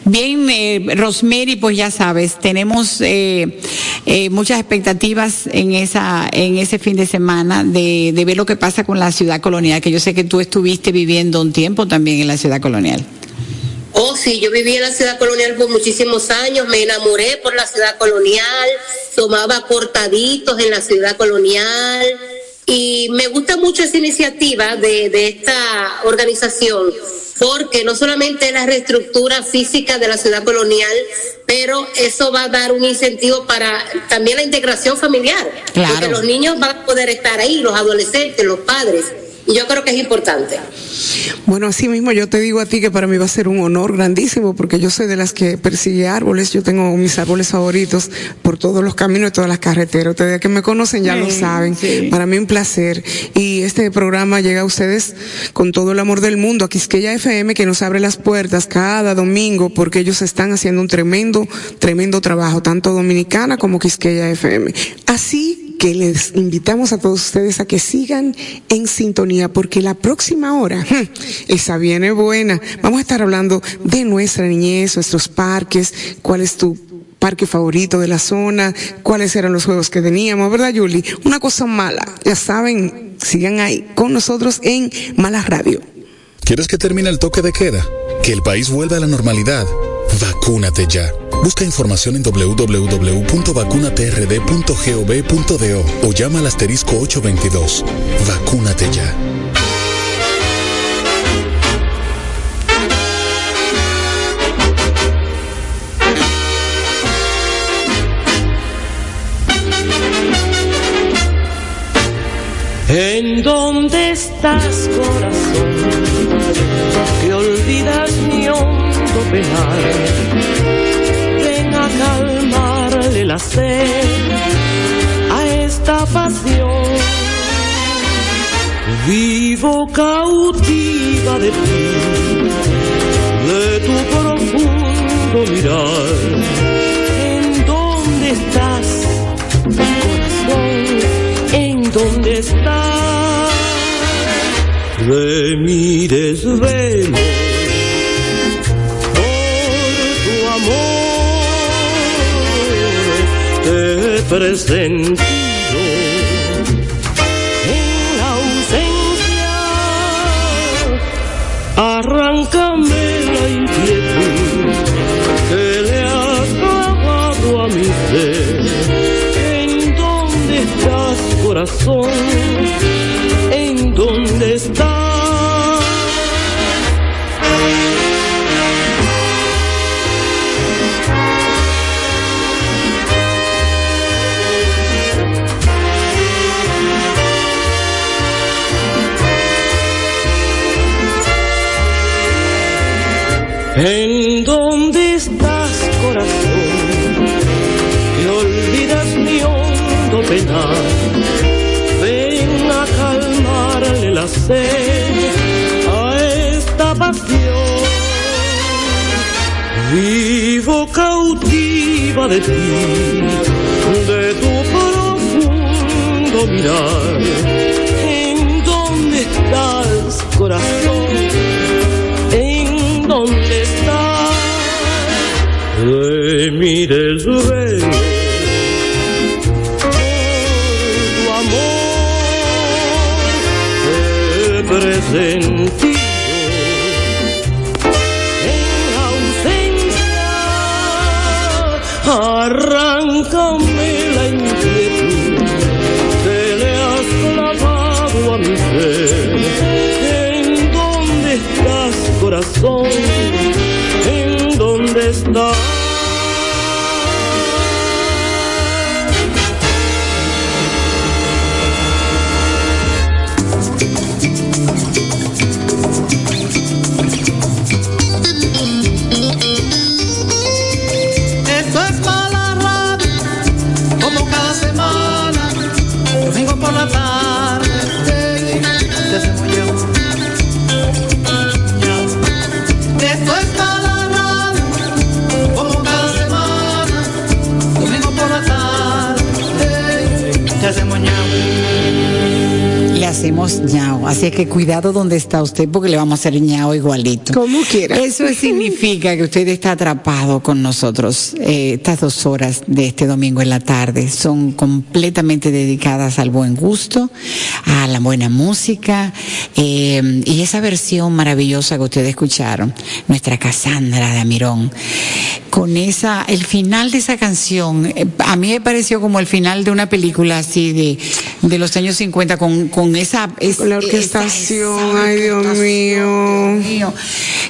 Bien, eh, Rosemary, pues ya sabes, tenemos eh, eh, muchas expectativas en esa en ese fin de semana de, de ver lo que pasa con la ciudad colonial, que yo sé que tú estuviste viviendo un tiempo también en la ciudad colonial. Oh, sí, yo viví en la ciudad colonial por muchísimos años, me enamoré por la ciudad colonial, tomaba cortaditos en la ciudad colonial y me gusta mucho esa iniciativa de, de esta organización porque no solamente es la reestructura física de la ciudad colonial, pero eso va a dar un incentivo para también la integración familiar, Claro. porque los niños van a poder estar ahí, los adolescentes, los padres, y yo creo que es importante. Bueno, así mismo yo te digo a ti que para mí va a ser un honor grandísimo porque yo soy de las que persigue árboles, yo tengo mis árboles favoritos por todos los caminos y todas las carreteras. Ustedes que me conocen ya lo saben. sí. Para mí un placer. Y este programa llega a ustedes con todo el amor del mundo a Quisqueya FM que nos abre las puertas cada domingo porque ellos están haciendo un tremendo, tremendo trabajo, tanto Dominicana como Quisqueya FM. Así que les invitamos a todos ustedes a que sigan en sintonía porque la próxima hora, hmm, esa viene buena. Vamos a estar hablando de nuestra niñez, nuestros parques, cuál es tu parque favorito de la zona, cuáles eran los juegos que teníamos, ¿verdad, Julie? Una cosa mala, ya saben, sigan ahí con nosotros en Malas Radio. ¿Quieres que termine el toque de queda? ¿Que el país vuelva a la normalidad? Vacúnate ya. Busca información en www.vacunatrd.gov.do o llama al asterisco 822. Vacúnate ya. ¿En dónde estás, corazón? Que olvidas mi hondo penar. Calmarle la sed a esta pasión. Vivo cautiva de ti, de tu profundo mirar. ¿En dónde estás, corazón? ¿En dónde estás? De mi desvelo presentido en la ausencia. Arráncame la inquietud que le has clavado a mi ser. ¿En dónde estás, corazón? ¿En dónde estás, corazón? Que olvidas mi hondo penar. Ven a calmarle la sed a esta pasión. Vivo cautiva de ti, de tu profundo mirar. De mi desvelo. por tu amor te he ñao. Así es que cuidado donde está usted porque le vamos a hacer ñao igualito. Como quiera. Eso significa que usted está atrapado con nosotros. Eh, estas dos horas de este domingo en la tarde son completamente dedicadas al buen gusto, a la buena música eh, y esa versión maravillosa que ustedes escucharon, nuestra Cassandra de Amirón. Con esa, el final de esa canción, eh, a mí me pareció como el final de una película así de, de los años 50 con, con esa, es- la orquestación, esa ay Dios mío. Dios mío.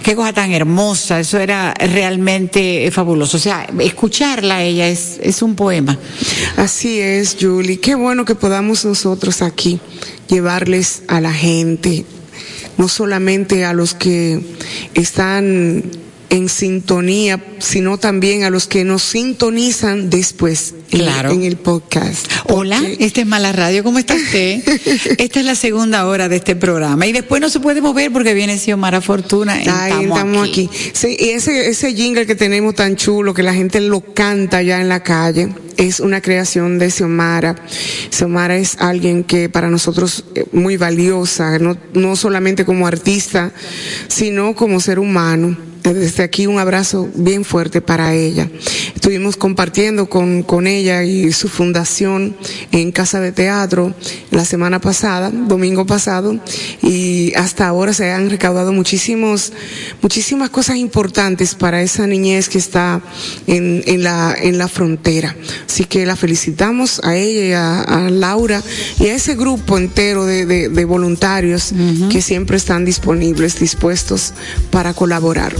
Qué cosa tan hermosa, eso era realmente fabuloso. O sea, escucharla a ella es, es un poema. Así es, Julie. Qué bueno que podamos nosotros aquí llevarles a la gente, no solamente a los que están en sintonía, sino también a los que nos sintonizan después en- Claro. en, el podcast. Hola, esta es Mala Radio, ¿cómo está usted? Esta es la segunda hora de este programa y después no se puede mover porque viene Xiomara Fortuna. Ay, estamos aquí. Sí, y ese, ese jingle que tenemos tan chulo, que la gente lo canta ya en la calle, es una creación de Xiomara. Xiomara es alguien que para nosotros es muy valiosa, no, no solamente como artista, sino como ser humano. Desde aquí un abrazo bien fuerte para ella. Estuvimos compartiendo con, con ella y su fundación en Casa de Teatro la semana pasada, domingo pasado, y hasta ahora se han recaudado muchísimos, muchísimas cosas importantes para esa niñez que está en, en la, en la frontera. Así que la felicitamos a ella y a, a Laura y a ese grupo entero de, de- de voluntarios que siempre están disponibles, dispuestos para colaborar.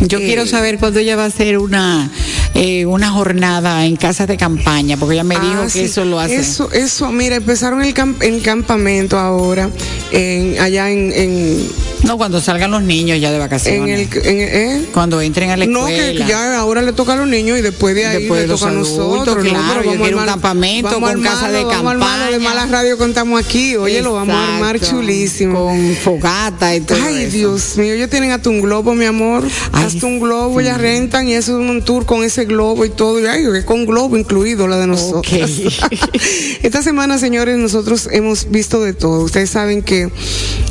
Yo Eh, quiero saber cuándo ella va a hacer una, eh, una jornada en casas de campaña, porque ella me dijo Ah, que sí. eso lo hace. Eso, eso, mira, empezaron el, camp- el campamento ahora, en, allá en, en, No, cuando salgan los niños ya de en vacaciones. el, en- ¿eh? Cuando entren a la No, escuela. que ya ahora le toca a los niños y después de ahí Después le toca a nosotros. ¿no? claro, Pero yo quiero un campamento con a casa armarlo, de vamos a armarlo de campaña. malas radio contamos aquí. Oye, lo vamos a armar chulísimo. Con fogata y todo Ay, eso. Dios mío, ellos tienen hasta un globo, mi amor. Ay, hasta un globo, ya rentan y eso es un tour con ese globo y todo. Y ay, con globo incluido la de nosotros. esta semana, señores, nosotros hemos visto de todo. Ustedes saben que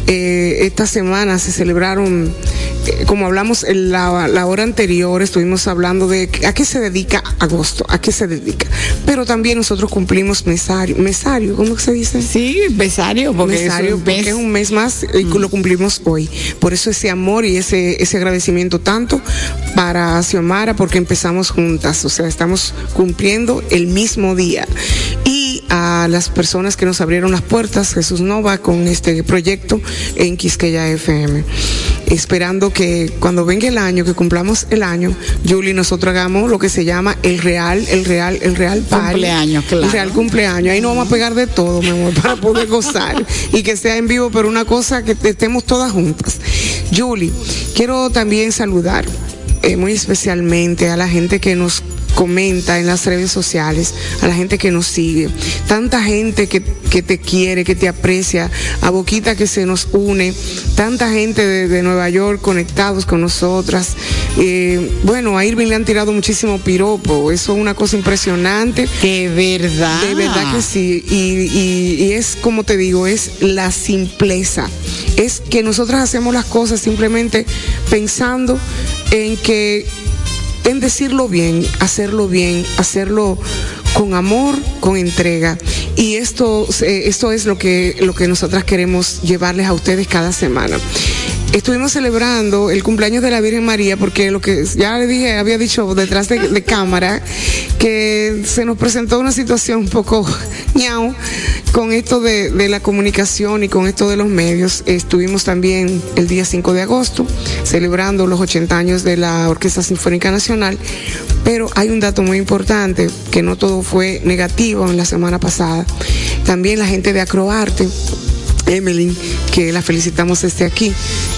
eh, esta semana se celebraron, eh, como hablamos en la, la hora anterior, estuvimos hablando de a qué se dedica agosto, a qué se dedica. Pero también nosotros cumplimos mesario, mesario, ¿cómo se dice? Sí, besario, porque es Mesario, porque mes. es un mes más y lo cumplimos hoy. Por eso ese amor y ese, ese agradecimiento tanto para Xiomara, porque empezamos juntas, o sea, estamos cumpliendo el mismo día. Y a las personas que nos abrieron las puertas, Jesús Nova, con este proyecto en Quisqueya FM. Esperando que cuando venga el año, que cumplamos el año, Julie, nosotros hagamos lo que se llama el real, el real, el real party. Cumpleaños, claro. El real cumpleaños. Ahí nos vamos a pegar de todo, mi amor, para poder gozar. Y que sea en vivo, pero una cosa que estemos todas juntas. Julie, quiero también saludar eh, muy especialmente a la gente que nos comenta en las redes sociales, a la gente que nos sigue, tanta gente que, que te quiere, que te aprecia, a Boquita que se nos une, tanta gente de, de Nueva York conectados con nosotras. Eh, bueno, a Irving le han tirado muchísimo piropo, eso es una cosa impresionante. De verdad. De verdad que sí. Y, y- y es como te digo, es la simpleza. Es que nosotras hacemos las cosas simplemente pensando en que, en decirlo bien, hacerlo bien, hacerlo con amor, con entrega. Y esto, eh, esto es lo que, lo que nosotras queremos llevarles a ustedes cada semana. Estuvimos celebrando el cumpleaños de la Virgen María porque lo que ya le dije, había dicho detrás de, cámara, que se nos presentó una situación un poco ñao con esto de, de la comunicación y con esto de los medios. Estuvimos también el día 5 de agosto celebrando los 80 años de la Orquesta Sinfónica Nacional, pero hay un dato muy importante, que no todo fue negativo en la semana pasada. También la gente de Acroarte Emily, que la felicitamos desde aquí.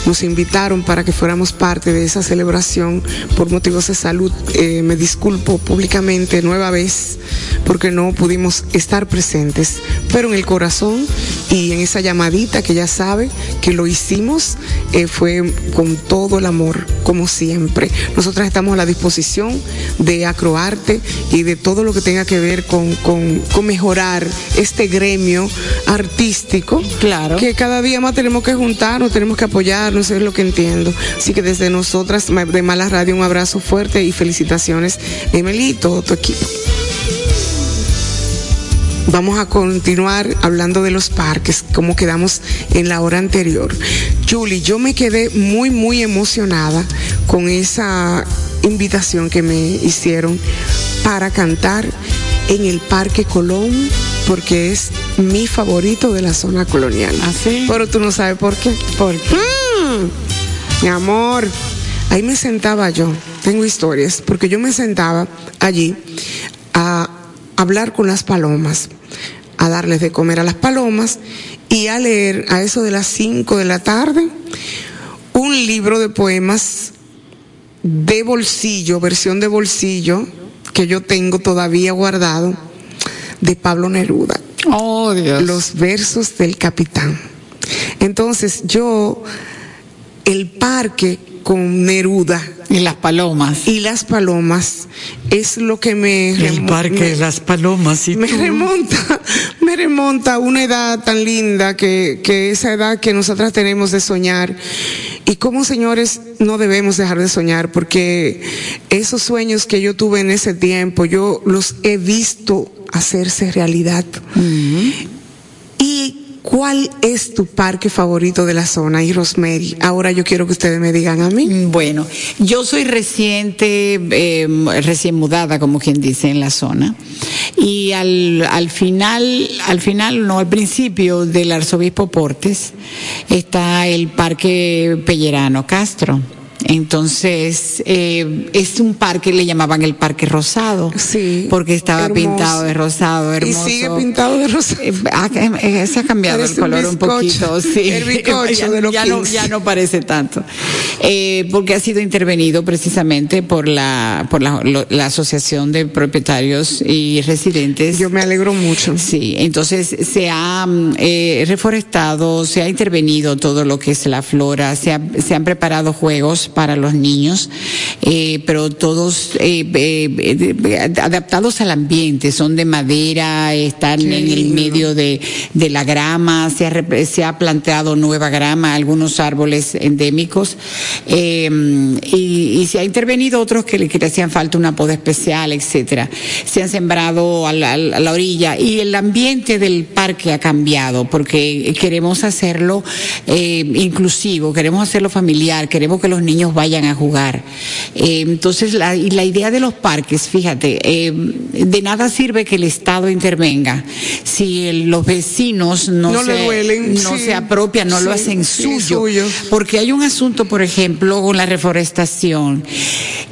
nos invitaron para que fuéramos parte de esa celebración por motivos de salud. Eh, me disculpo públicamente nueva vez porque no pudimos estar presentes, pero en el corazón y en esa llamadita que ya sabe que lo hicimos eh, fue con todo el amor, como siempre. Nosotras estamos a la disposición de Acroarte y de todo lo que tenga que ver con, con, con mejorar este gremio artístico. Claro. Que cada día más tenemos que juntarnos, tenemos que apoyarnos, es lo que entiendo. Así que desde nosotras de Mala Radio un abrazo fuerte y felicitaciones, Emily y todo tu equipo. Vamos a continuar hablando de los parques, como quedamos en la hora anterior. Julie, yo me quedé muy, muy emocionada con esa invitación que me hicieron para cantar en el Parque Colón, porque es mi favorito de la zona colonial. ¿Ah, sí? Pero tú no sabes por qué. ¿Por qué? Mm, mi amor, ahí me sentaba yo, tengo historias, porque yo me sentaba allí a hablar con las palomas, a darles de comer a las palomas y a leer a eso de las 5 de la tarde un libro de poemas de bolsillo, versión de bolsillo, que yo tengo todavía guardado, de Pablo Neruda. Oh, Dios. Los versos del capitán. Entonces yo, el parque con Neruda Y las palomas. y las palomas es lo que me... El parque me- de las palomas y me tú. remonta, me remonta a una edad tan linda que, que esa edad que nosotras tenemos de soñar. Y como señores no debemos dejar de soñar porque esos sueños que yo tuve en ese tiempo, yo los he visto hacerse realidad. ¿Y cuál es tu parque favorito de la zona? Y Rosemary, ahora yo quiero que ustedes me digan a mí. Bueno, yo soy reciente, eh, recién mudada, como quien dice, en la zona. Y al, al final, al final, no, al principio del arzobispo Portes, está el Parque Pellerano Castro. Entonces, eh, es un parque, le llamaban el Parque Rosado. Sí, Porque estaba hermoso. pintado de rosado, hermoso. Y sigue pintado de rosa. Eh, ha- eh, se ha cambiado el color un poquito, sí. El bizcocho ya, de los ya no, ya no parece tanto. Eh, porque ha sido intervenido precisamente por la, por la, lo- la Asociación de Propietarios y Residentes. Yo me alegro mucho. Sí, entonces se ha mm, eh, reforestado, se ha intervenido todo lo que es la flora, se, ha- se han preparado juegos para los niños, eh, pero todos eh, eh, adaptados al ambiente, son de madera, están en el medio de, de la grama, se ha, se ha planteado nueva grama, algunos árboles endémicos, eh, y, y se ha intervenido otros que le, que le hacían falta una poda especial, etcétera. Se han sembrado a la, a la orilla y el ambiente del parque ha cambiado porque queremos hacerlo eh, inclusivo, queremos hacerlo familiar, queremos que los niños vayan a jugar. Eh, entonces, la, y la idea de los parques, fíjate, eh, de nada sirve que el Estado intervenga si el- los vecinos no, se, duelen, no sí. se apropian, no lo hacen sí, suyo. Porque hay un asunto, por ejemplo, con la reforestación.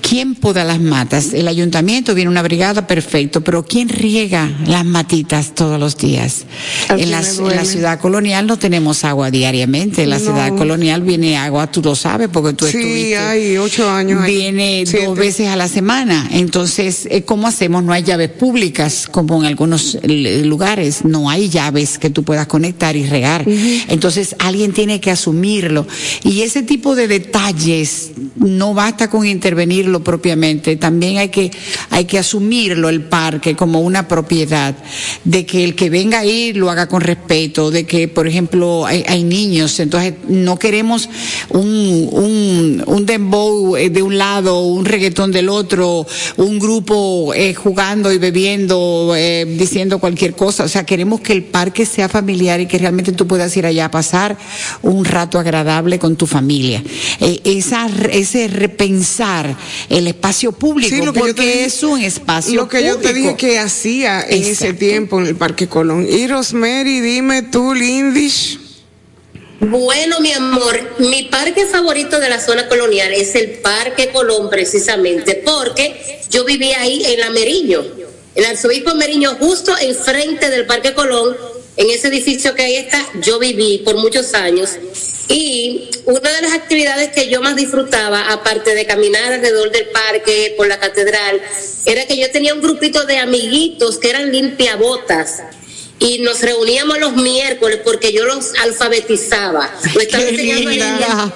¿Quién poda las matas? El ayuntamiento, viene una brigada, perfecto, pero ¿quién riega las matitas todos los días? ¿A En la, en ciudad colonial no tenemos agua diariamente. En la No. ciudad colonial viene agua, tú lo sabes, porque tú Sí, hay ocho años. Viene Siete. dos veces a la semana. Entonces, eh, ¿cómo hacemos? No hay llaves públicas como en algunos eh, lugares. No hay llaves que tú puedas conectar y regar. Entonces, alguien tiene que asumirlo. Y ese tipo de detalles no basta con intervenirlo propiamente. También hay que, hay que asumirlo el parque como una propiedad. De que el que venga ahí lo haga con respeto. De que, por ejemplo, hay, hay niños. Entonces, no queremos un, un, un dembow eh, de un lado, un reggaetón del otro, un grupo eh, jugando y bebiendo, eh, diciendo cualquier cosa. O sea, queremos que el parque sea familiar y que realmente tú puedas ir allá a pasar un rato agradable con tu familia. Eh, esa, ese repensar el espacio público, Sí, lo que yo te porque dije- es un espacio Lo que yo te dije que hacía en ese tiempo en el Parque Colón. Y Rosemary, dime tú, Lindish. Bueno, mi amor, mi parque favorito de la zona colonial es el Parque Colón, precisamente, porque yo vivía ahí en la Meriño, el arzobispo Meriño, justo enfrente del Parque Colón, en ese edificio que ahí está, yo viví por muchos años. Y una de las actividades que yo más disfrutaba, aparte de caminar alrededor del parque, por la catedral, era que yo tenía un grupito de amiguitos que eran limpiabotas. Y nos reuníamos los miércoles porque yo los alfabetizaba. Lo estaba Qué enseñando.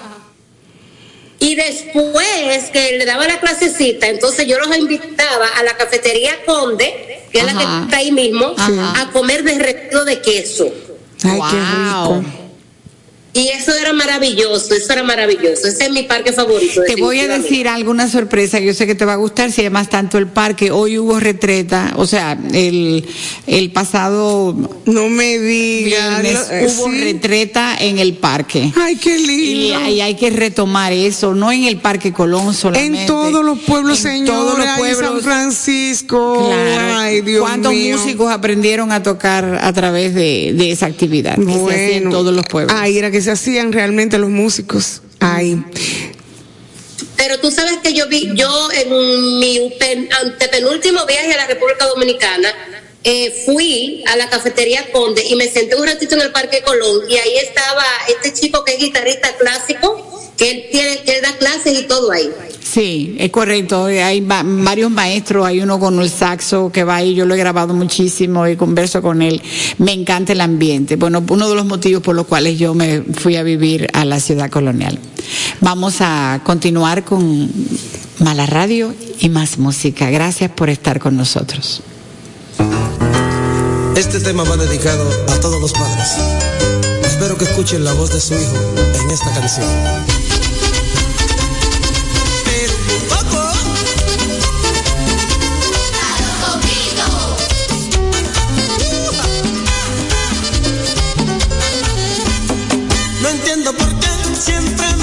Y después que le daba la clasecita, entonces yo los invitaba a la cafetería Conde, que es la que está ahí mismo, Ajá. a comer derretido de queso. Ay, qué rico. Y eso era maravilloso, eso era maravilloso. Ese es mi parque favorito. Te voy a decir alguna sorpresa, yo sé que te va a gustar, si además tanto el parque, hoy hubo retreta, o sea, el, el pasado No me digas. viernes eh, hubo sí. retreta en el parque. Ay, qué lindo. y hay que retomar eso, no en el Parque Colón solamente. en todos los pueblos, en señores. todos los ay, pueblos. San Francisco. Claro. Ay, Dios ¿Cuántos mío. músicos aprendieron a tocar a través de, de esa actividad que se hacía en todos los pueblos? Ay, era que se hacían realmente los músicos. Ay. Pero tú sabes que yo vi, yo en mi pen- antepenúltimo viaje a la República Dominicana, eh, fui a la cafetería Conde y me senté un ratito en el Parque Colón y ahí estaba este chico que es guitarrista clásico, que él tiene, que él da clases y todo ahí. Sí, es correcto. Hay va- varios maestros, hay uno con el saxo que va ahí, yo lo he grabado muchísimo y converso con él. Me encanta el ambiente. Bueno, uno de los motivos por los cuales yo me fui a vivir a la ciudad colonial. Vamos a continuar con Mala Radio y más música. Gracias por estar con nosotros. Este tema va dedicado a todos los padres. Espero que escuchen la voz de su hijo en esta canción. No entiendo por qué siempre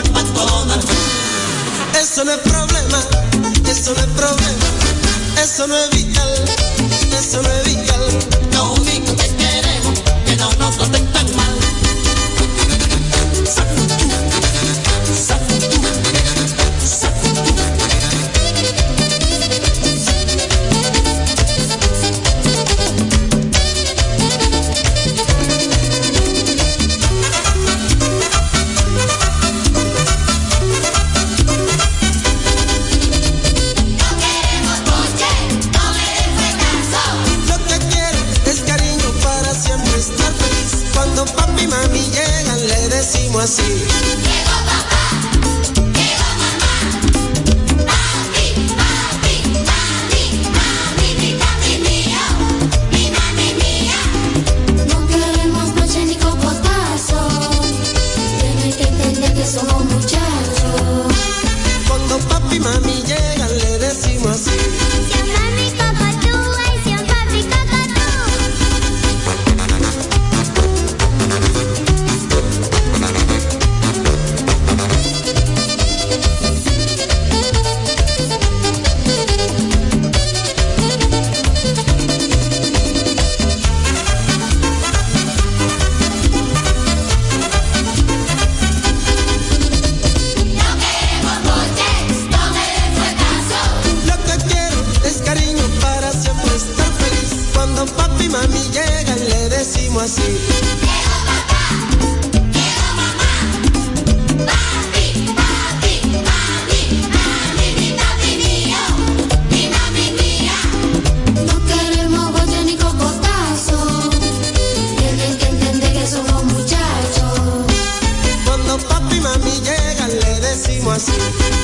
McDonald's. Eso no es problema, eso no es problema, eso no es vital, eso no es vital. Lo único decimos decimos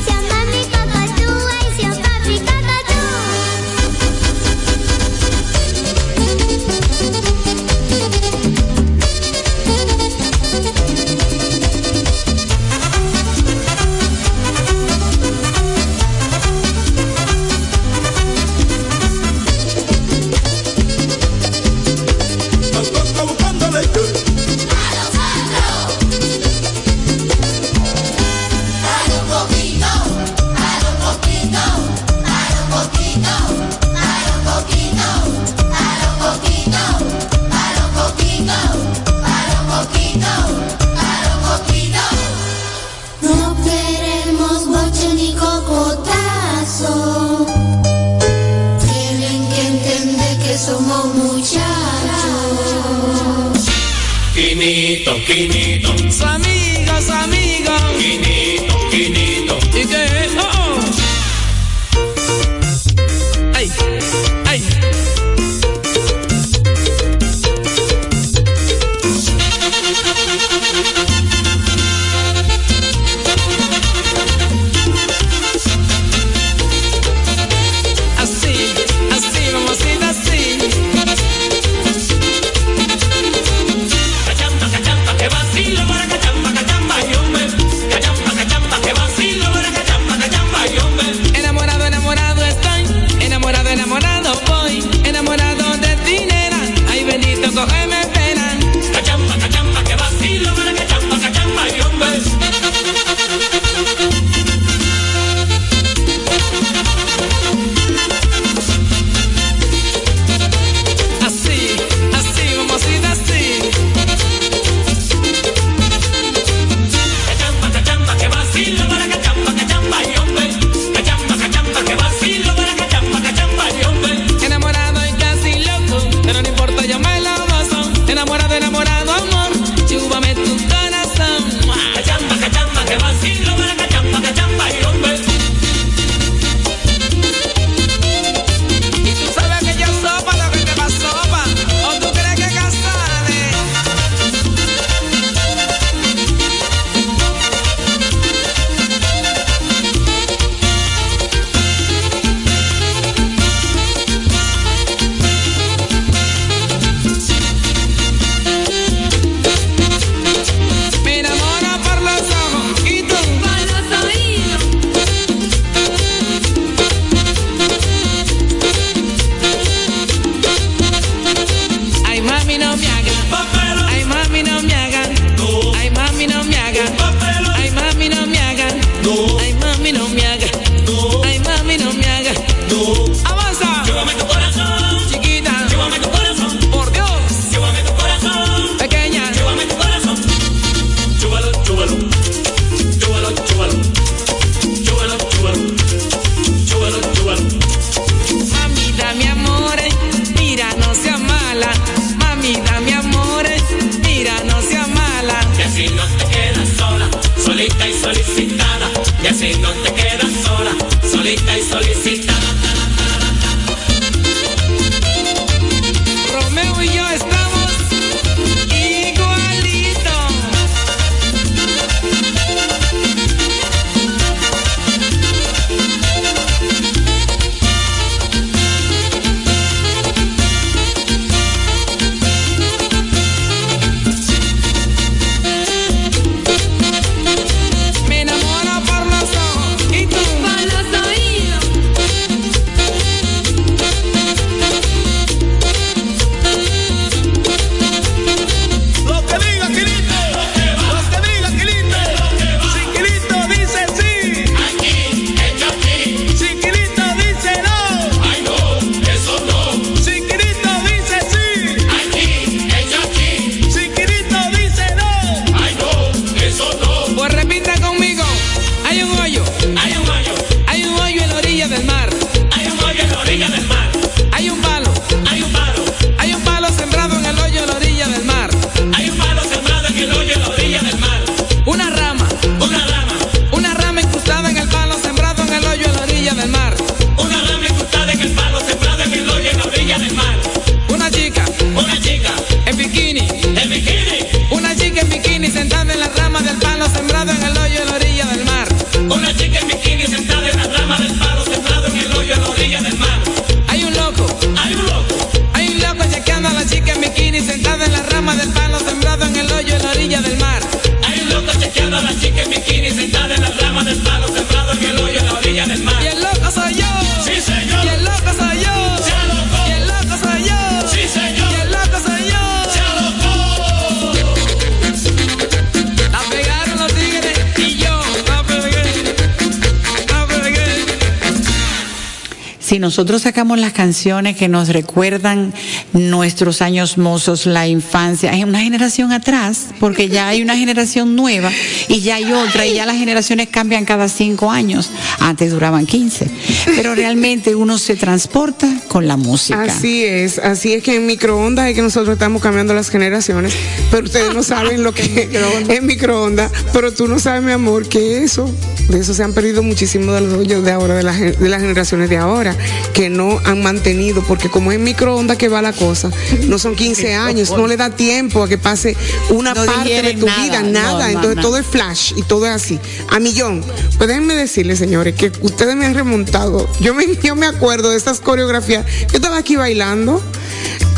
nosotros sacamos las canciones que nos recuerdan nuestros años mozos, la infancia, hay una generación atrás, porque ya hay una generación nueva y ya hay otra, y ya las generaciones cambian cada cinco años. Antes duraban 15. Pero realmente uno se transporta con la música. Así es, así es que en microondas es que nosotros estamos cambiando las generaciones, pero ustedes no saben lo que es microondas, pero tú no sabes, mi amor, que eso, de eso se han perdido muchísimo de los hoyos de ahora, de, la gen- de las generaciones de ahora, que no han mantenido, porque como es microondas que va la cosa, no son 15 años, no le da tiempo a que pase una No parte de tu nada, vida, nada, no, entonces no. todo es flash y todo es así, a millón. Pues déjenme decirles, señores, que ustedes me han remontado, yo me, yo me acuerdo de esas coreografías, yo estaba aquí bailando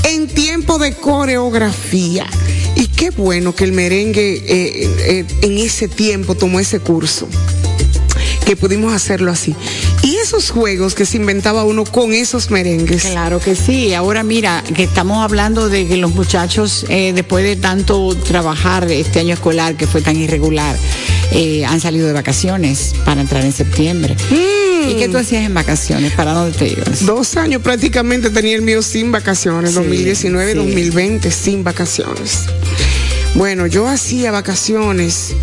en tiempo de coreografía. Y qué bueno que el merengue eh, eh, en ese tiempo tomó ese curso, que pudimos hacerlo así. Y esos juegos que se inventaba uno con esos merengues. Claro que sí. Ahora mira, que estamos hablando de que los muchachos, eh, después de tanto trabajar este año escolar que fue tan irregular, eh, han salido de vacaciones para entrar en septiembre. ¿Y qué tú hacías en vacaciones? ¿Para dónde te ibas? Dos años prácticamente tenía el mío sin vacaciones, Sí, 2019 sí. 2020 sin vacaciones. Bueno, yo hacía vacaciones.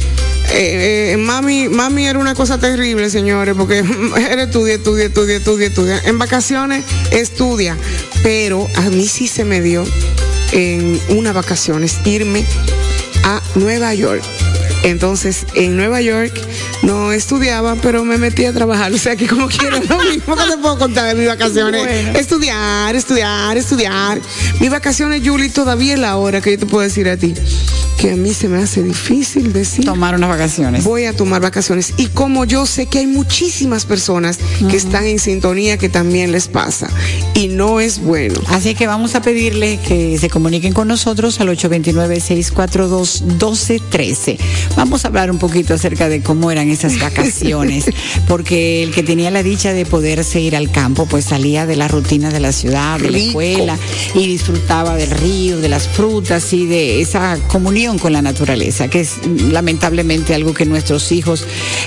Eh, eh, mami, mami era una cosa terrible, señores, porque era estudia, estudia, estudia, estudia, estudia. En vacaciones estudia, pero a mí sí se me dio en unas vacaciones irme a Nueva York. Entonces, en Nueva York no estudiaba, pero me metí a trabajar. O sea que como quiera, lo mismo que te puedo contar de mis vacaciones. Bueno. Estudiar, estudiar, estudiar. Mis vacaciones, Julie, todavía es la hora que yo te puedo decir a ti. Que a mí se me hace difícil decir. Tomar unas vacaciones. Voy a tomar vacaciones. Y como yo sé que hay muchísimas personas que están en sintonía que también les pasa. Y no es bueno. Así que vamos a pedirles que se comuniquen con nosotros al 829-642-1213. Vamos a hablar un poquito acerca de cómo eran esas vacaciones, porque el que tenía la dicha de poderse ir al campo, pues salía de la rutina de la ciudad, de la escuela, y disfrutaba del río, de las frutas y de esa comunión con la naturaleza, que es mm, lamentablemente algo que nuestros hijos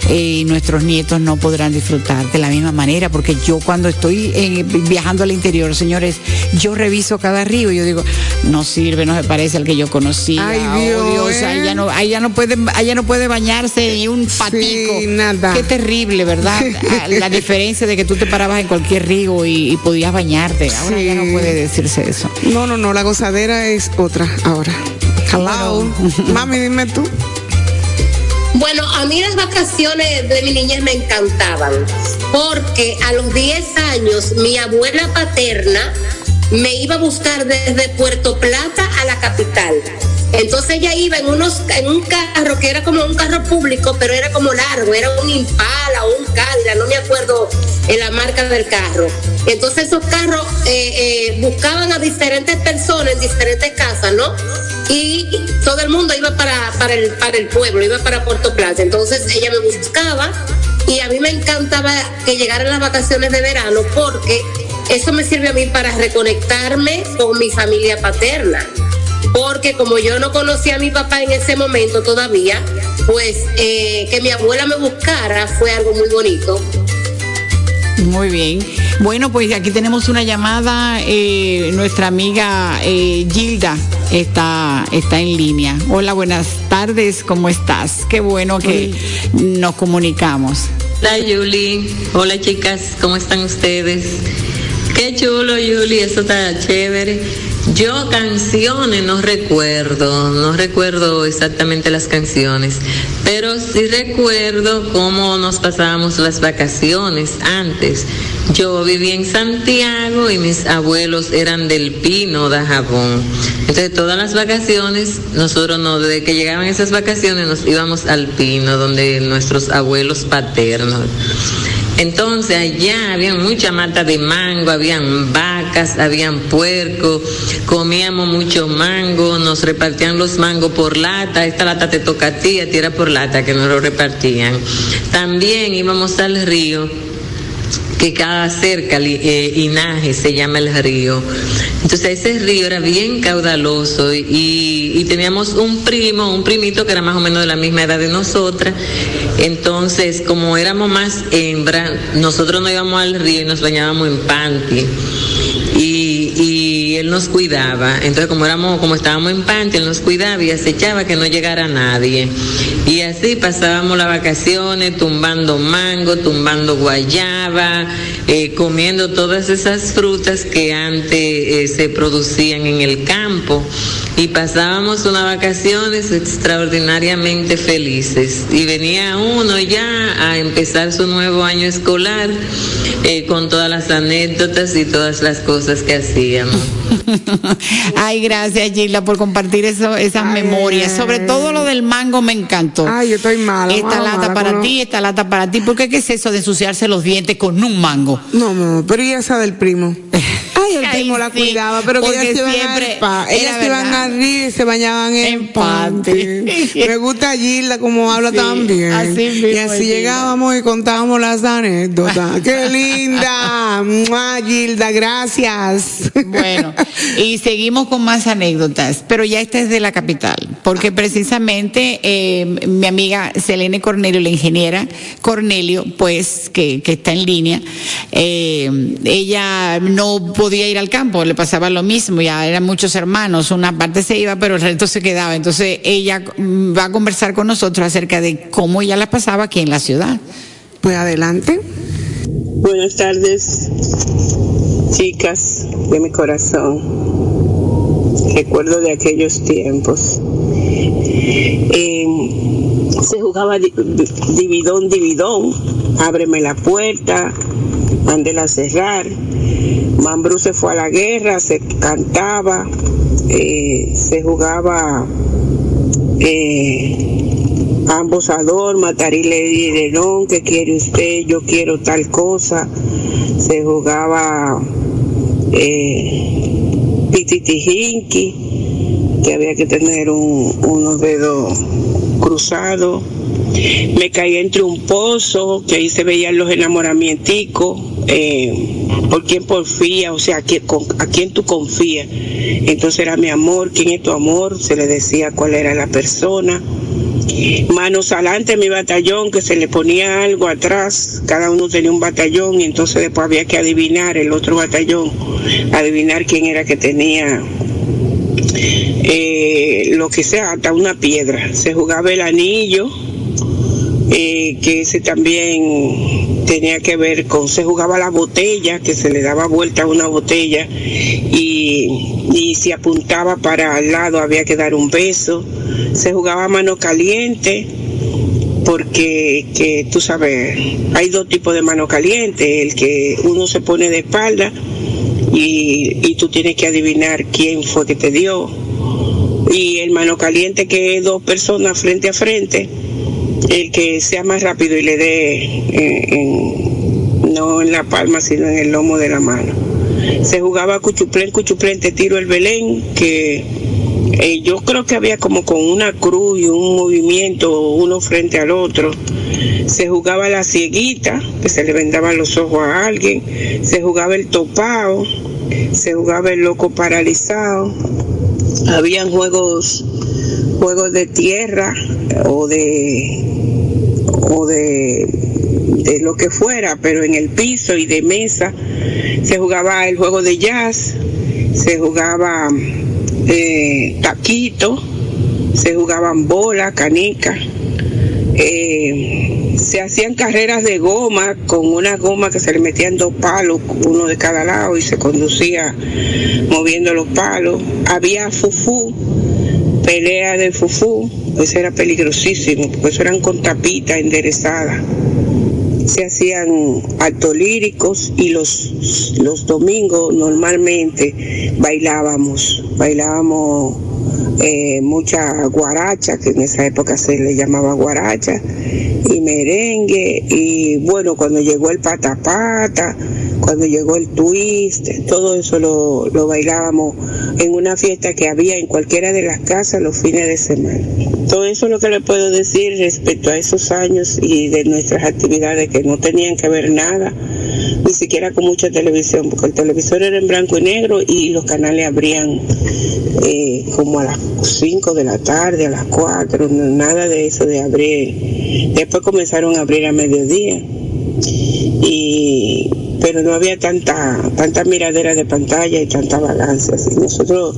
eh, y nuestros nietos no podrán disfrutar de la misma manera, porque yo cuando estoy en- viajando al interior, señores, yo reviso cada río y yo digo, no sirve, no se parece al que yo conocía. Ay, Oh, Dios, ¿eh? no, ya no puede, no puede bañarse ni un patico. nada. Qué terrible, ¿verdad? Ah, la diferencia de que tú te parabas en cualquier río y, y podías bañarte. Ahora ya no puede decirse eso. No, no, no, la gozadera es otra ahora. Hello. Mami, dime tú. Bueno, a mí las vacaciones de mi niñez me encantaban, porque a los 10 años mi abuela paterna me iba a buscar desde Puerto Plata a la capital. Entonces ella iba en unos en un carro que era como un carro público, pero era como largo, era un Impala o un Calda, no me acuerdo en la marca del carro. Entonces esos carros eh, eh, buscaban a diferentes personas en diferentes casas, ¿no? Y todo el mundo iba para, para, el, para el pueblo, iba para Puerto Plata. Entonces ella me buscaba y a mí me encantaba que llegaran las vacaciones de verano porque eso me sirve a mí para reconectarme con mi familia paterna. Porque como yo no conocía a mi papá en ese momento todavía, pues eh, que mi abuela me buscara fue algo muy bonito. Muy bien. Bueno, pues aquí tenemos una llamada. eh, nuestra amiga eh, Gilda está, está en línea. Hola, buenas tardes. ¿Cómo estás? Qué bueno que nos comunicamos. Hola Yuli, hola chicas, ¿cómo están ustedes? Qué chulo Yuli, eso está chévere. Yo canciones no recuerdo, no recuerdo exactamente las canciones, pero sí recuerdo cómo nos pasábamos las vacaciones antes. Yo vivía en Santiago y mis abuelos eran del Pino de Jabón. Entonces todas las vacaciones, nosotros no, desde que llegaban esas vacaciones nos íbamos al Pino, donde nuestros abuelos paternos. Entonces allá había mucha mata de mango, habían vacas, habían puerco, comíamos mucho mango, nos repartían los mangos por lata, esta lata te toca a ti, a ti era por lata que nos lo repartían. También íbamos al río que cada cerca, eh, Inaje se llama el río. Entonces ese río era bien caudaloso y, y teníamos un primo, un primito que era más o menos de la misma edad de nosotras. Entonces, como éramos más hembras, nosotros no íbamos al río y nos bañábamos en panty. Nos cuidaba. Entonces, como éramos, como estábamos en panty, él nos cuidaba y acechaba que no llegara nadie. Y así pasábamos las vacaciones tumbando mango, tumbando guayaba, eh, comiendo todas esas frutas que antes eh, se producían en el campo. Y pasábamos unas vacaciones extraordinariamente felices. Y venía uno ya a empezar su nuevo año escolar eh, con todas las anécdotas y todas las cosas que hacíamos. Ay, gracias Gilda por compartir eso, esas memorias. Sobre todo lo del mango me encantó. Ay, yo estoy mala. Esta mala, lata mala para ti, esta lata para ti. ¿Por qué qué es eso de ensuciarse los dientes con un mango? No, no, pero y esa del primo. El primo la sí, cuidaba, pero que ellas se iban siempre Ellas se iban a rir y se bañaban en, En panty. Me gusta Gilda como habla Sí, también. así mismo y así Gilda. llegábamos y contábamos las anécdotas. ¡Qué linda! ¡Mua, Gilda, gracias. Bueno, y seguimos con más anécdotas, pero ya esta es de la capital, porque precisamente eh, mi amiga Selene Cornelio, la ingeniera Cornelio, pues que, que está en línea, eh, ella no podía ir al campo, le pasaba lo mismo, ya eran muchos hermanos, una parte se iba, pero el resto se quedaba, entonces ella mm, va a conversar con nosotros acerca de cómo ella la pasaba aquí en la ciudad. Pues adelante. Buenas tardes, chicas de mi corazón. Recuerdo de aquellos tiempos. Eh, se jugaba di- di- dividón, dividón. Ábreme la puerta, mándela a cerrar. Mambrú se fue a la guerra, se cantaba, eh, se jugaba eh, ambosador, matarile y Lerón, que quiere usted, yo quiero tal cosa. Se jugaba eh, que había que tener un- unos dedos cruzados. Me caí entre un pozo, que ahí se veían los enamoramienticos, eh, por quién porfía, o sea, a quién, a quién tú confías. Entonces era mi amor, ¿quién es tu amor? Se le decía cuál era la persona manos adelante mi batallón que se le ponía algo atrás cada uno tenía un batallón y entonces después había que adivinar el otro batallón adivinar quién era que tenía eh, lo que sea hasta una piedra se jugaba el anillo que ese también tenía que ver con, se jugaba la botella, que se le daba vuelta a una botella y, y si apuntaba para al lado había que dar un beso, se jugaba mano caliente, porque que tú sabes, hay dos tipos de mano caliente, el que uno se pone de espalda y, y tú tienes que adivinar quién fue que te dio, y el mano caliente que es dos personas frente a frente, el que sea más rápido y le dé en- no en la palma sino en el lomo de la mano. Se jugaba cuchuplén, cuchuplén, te tiro el Belén, que eh, yo creo que había como con una cruz y un movimiento uno frente al otro. Se jugaba la cieguita, que se le vendaban los ojos a alguien. Se jugaba el topao, se jugaba el loco paralizado. Habían juegos juegos de tierra o de o de, de lo que fuera, pero en el piso y de mesa se jugaba el juego de jazz, se jugaba eh, taquito, se jugaban bola, canica, eh, se hacían carreras de goma con una goma que se le metían dos palos, uno de cada lado y se conducía moviendo los palos. Había fufú, pelea de fufú, eso era peligrosísimo, porque eso eran con tapitas enderezadas. Se hacían actos líricos y los, los domingos normalmente bailábamos, bailábamos eh, mucha guaracha, que en esa época se le llamaba guaracha, merengue y bueno, cuando llegó el patapata, cuando llegó el twist, todo eso lo, lo bailábamos en una fiesta que había en cualquiera de las casas los fines de semana. Todo eso es lo que le puedo decir respecto a esos años y de nuestras actividades que no tenían que ver nada, ni siquiera con mucha televisión, porque el televisor era en blanco y negro y los canales abrían eh, como a las 5 de la tarde, a las 4, no- nada de eso de abrir. Después comenzaron a abrir a mediodía. Y pero no había tanta tanta miradera de pantalla y tanta vagancia. Así nosotros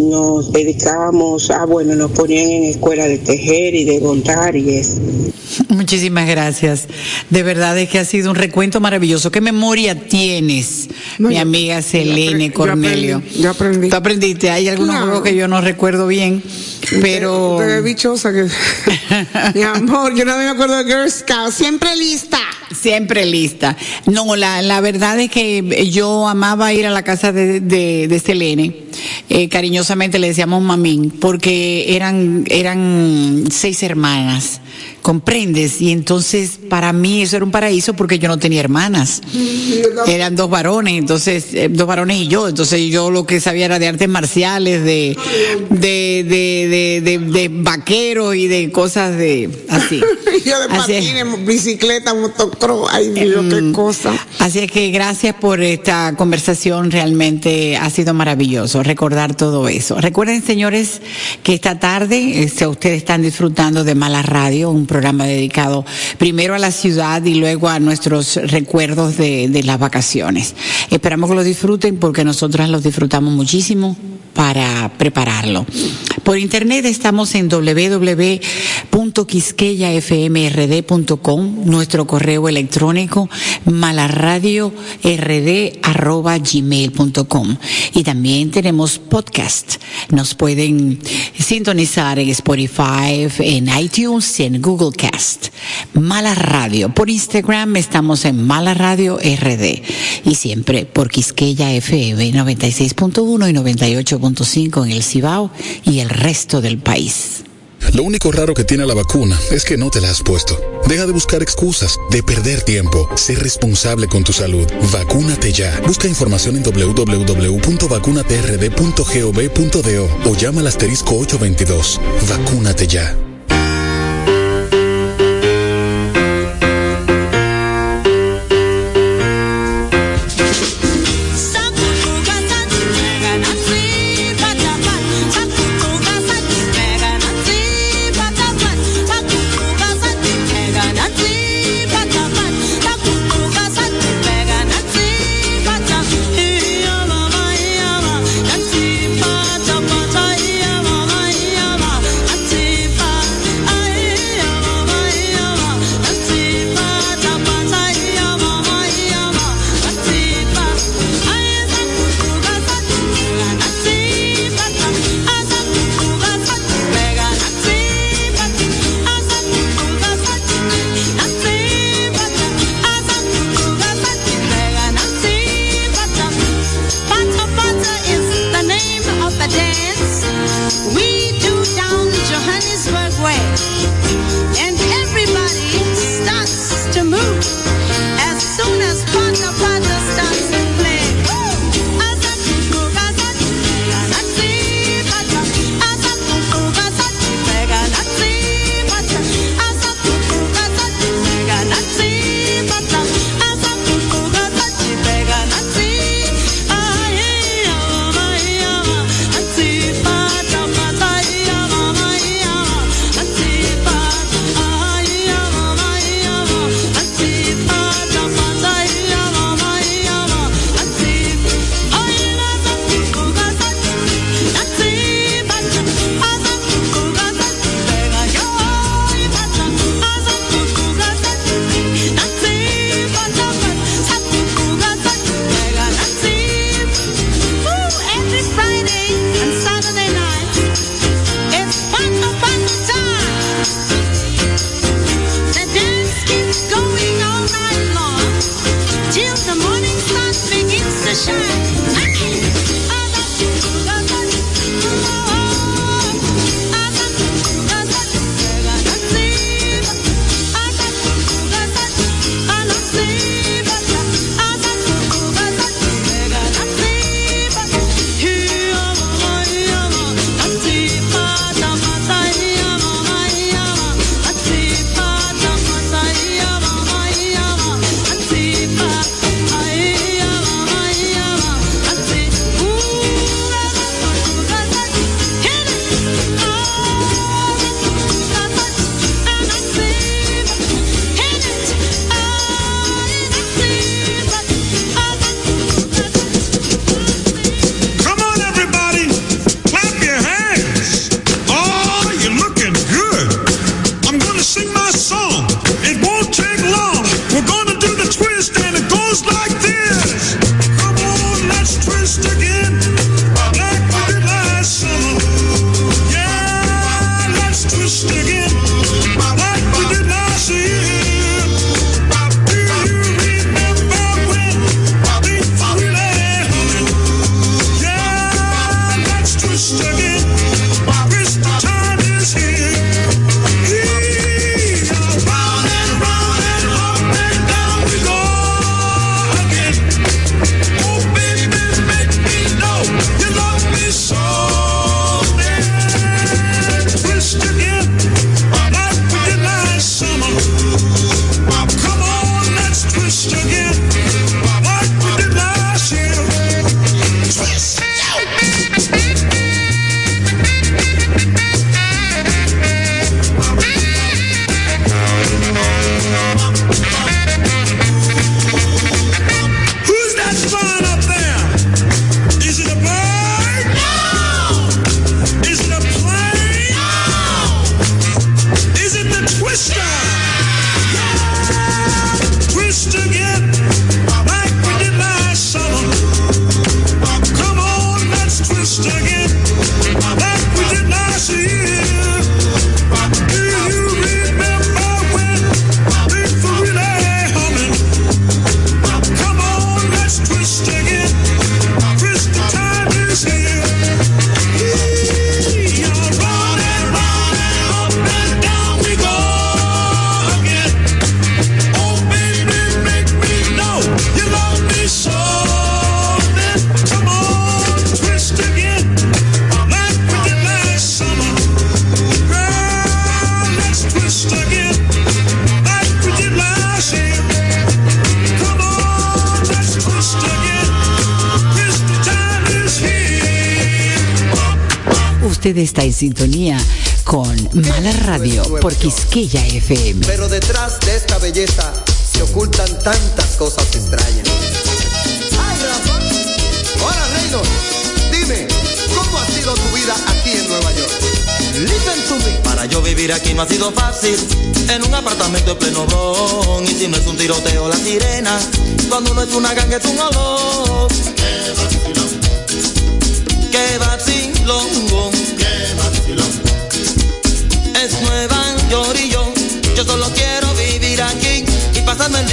nos dedicábamos a, bueno, nos ponían en escuela de tejer y de bordar y eso. Muchísimas gracias. De verdad es que ha sido un recuento maravilloso. ¿Qué memoria tienes, mi amiga Selene Cornelio? Yo aprendí. Tú aprendiste. Hay algunos Claro. juegos que yo no recuerdo bien, pero. Te bichosa que. Mi amor, yo no me acuerdo de Girl Scout. Siempre lista. Siempre lista. No, la, la verdad es que yo amaba ir a la casa de, de, de Selene. Eh, cariñosamente le decíamos mamín, porque eran, eran seis hermanas. ¿Comprendes? Y entonces para mí eso era un paraíso porque yo no tenía hermanas. Eran dos varones, entonces, eh, dos varones y yo. Entonces yo lo que sabía era de artes marciales, de, de, de, de, de, vaqueros y de cosas de así. Yo de patines, bicicleta, motocross. Ay, Dios, qué cosa. Así es que gracias por esta conversación, realmente ha sido maravilloso recordar todo eso. Recuerden, señores, que esta tarde este, ustedes están disfrutando de Mala Radio, un programa dedicado primero a la ciudad y luego a nuestros recuerdos de, las vacaciones. Esperamos que lo disfruten porque nosotras los disfrutamos muchísimo para prepararlo. Por internet estamos en www.quisqueyafmrd.com, nuestro correo electrónico malaradiord@gmail.com y también tenemos podcast. Nos pueden sintonizar en Spotify, en iTunes en Google Cast. Mala Radio. Por Instagram estamos en Mala Radio RD y siempre por Quisqueya FM 96.1 y 98.5 en el Cibao y el resto del país. Lo único raro que tiene la vacuna es que no te la has puesto. Deja de buscar excusas, de perder tiempo. Sé responsable con tu salud. Vacúnate ya. Busca información en www.vacunatrd.gov.do o llama al asterisco 822. Vacúnate ya.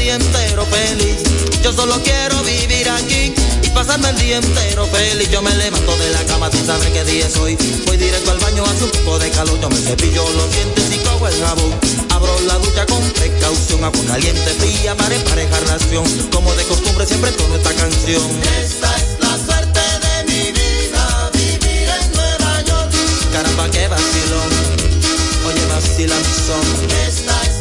Día entero feliz. Yo solo quiero vivir aquí y pasarme el día entero feliz. Yo me levanto de la cama sin saber qué día es hoy. Voy directo al baño, hace un poco de calor. Yo me cepillo los dientes y cojo el jabón. Abro la ducha con precaución, agua caliente fría para emparejar ración. Como de costumbre siempre tono esta canción. Esta es la suerte de mi vida, vivir en Nueva York. Caramba, qué vacilón. Oye, vacila mi son. Esta es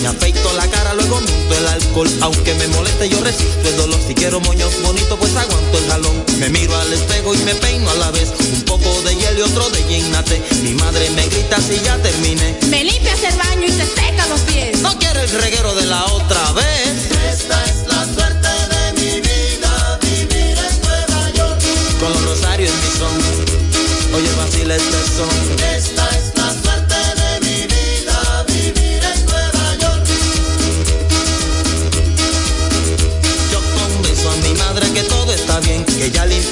me afeito la cara, luego monto el alcohol. Aunque me moleste, yo resisto el dolor. Si quiero moños bonitos, pues aguanto el jalón. Me miro al espejo y me peino a la vez. Un poco de hielo y otro de ginnate. Mi madre me grita si ya terminé. Me limpias el baño y te seca los pies. No quiero el reguero de la otra vez. Esta es la suerte de mi vida, vivir en Nueva York. Con los rosarios en mi son. Oye, vacila este son. Esta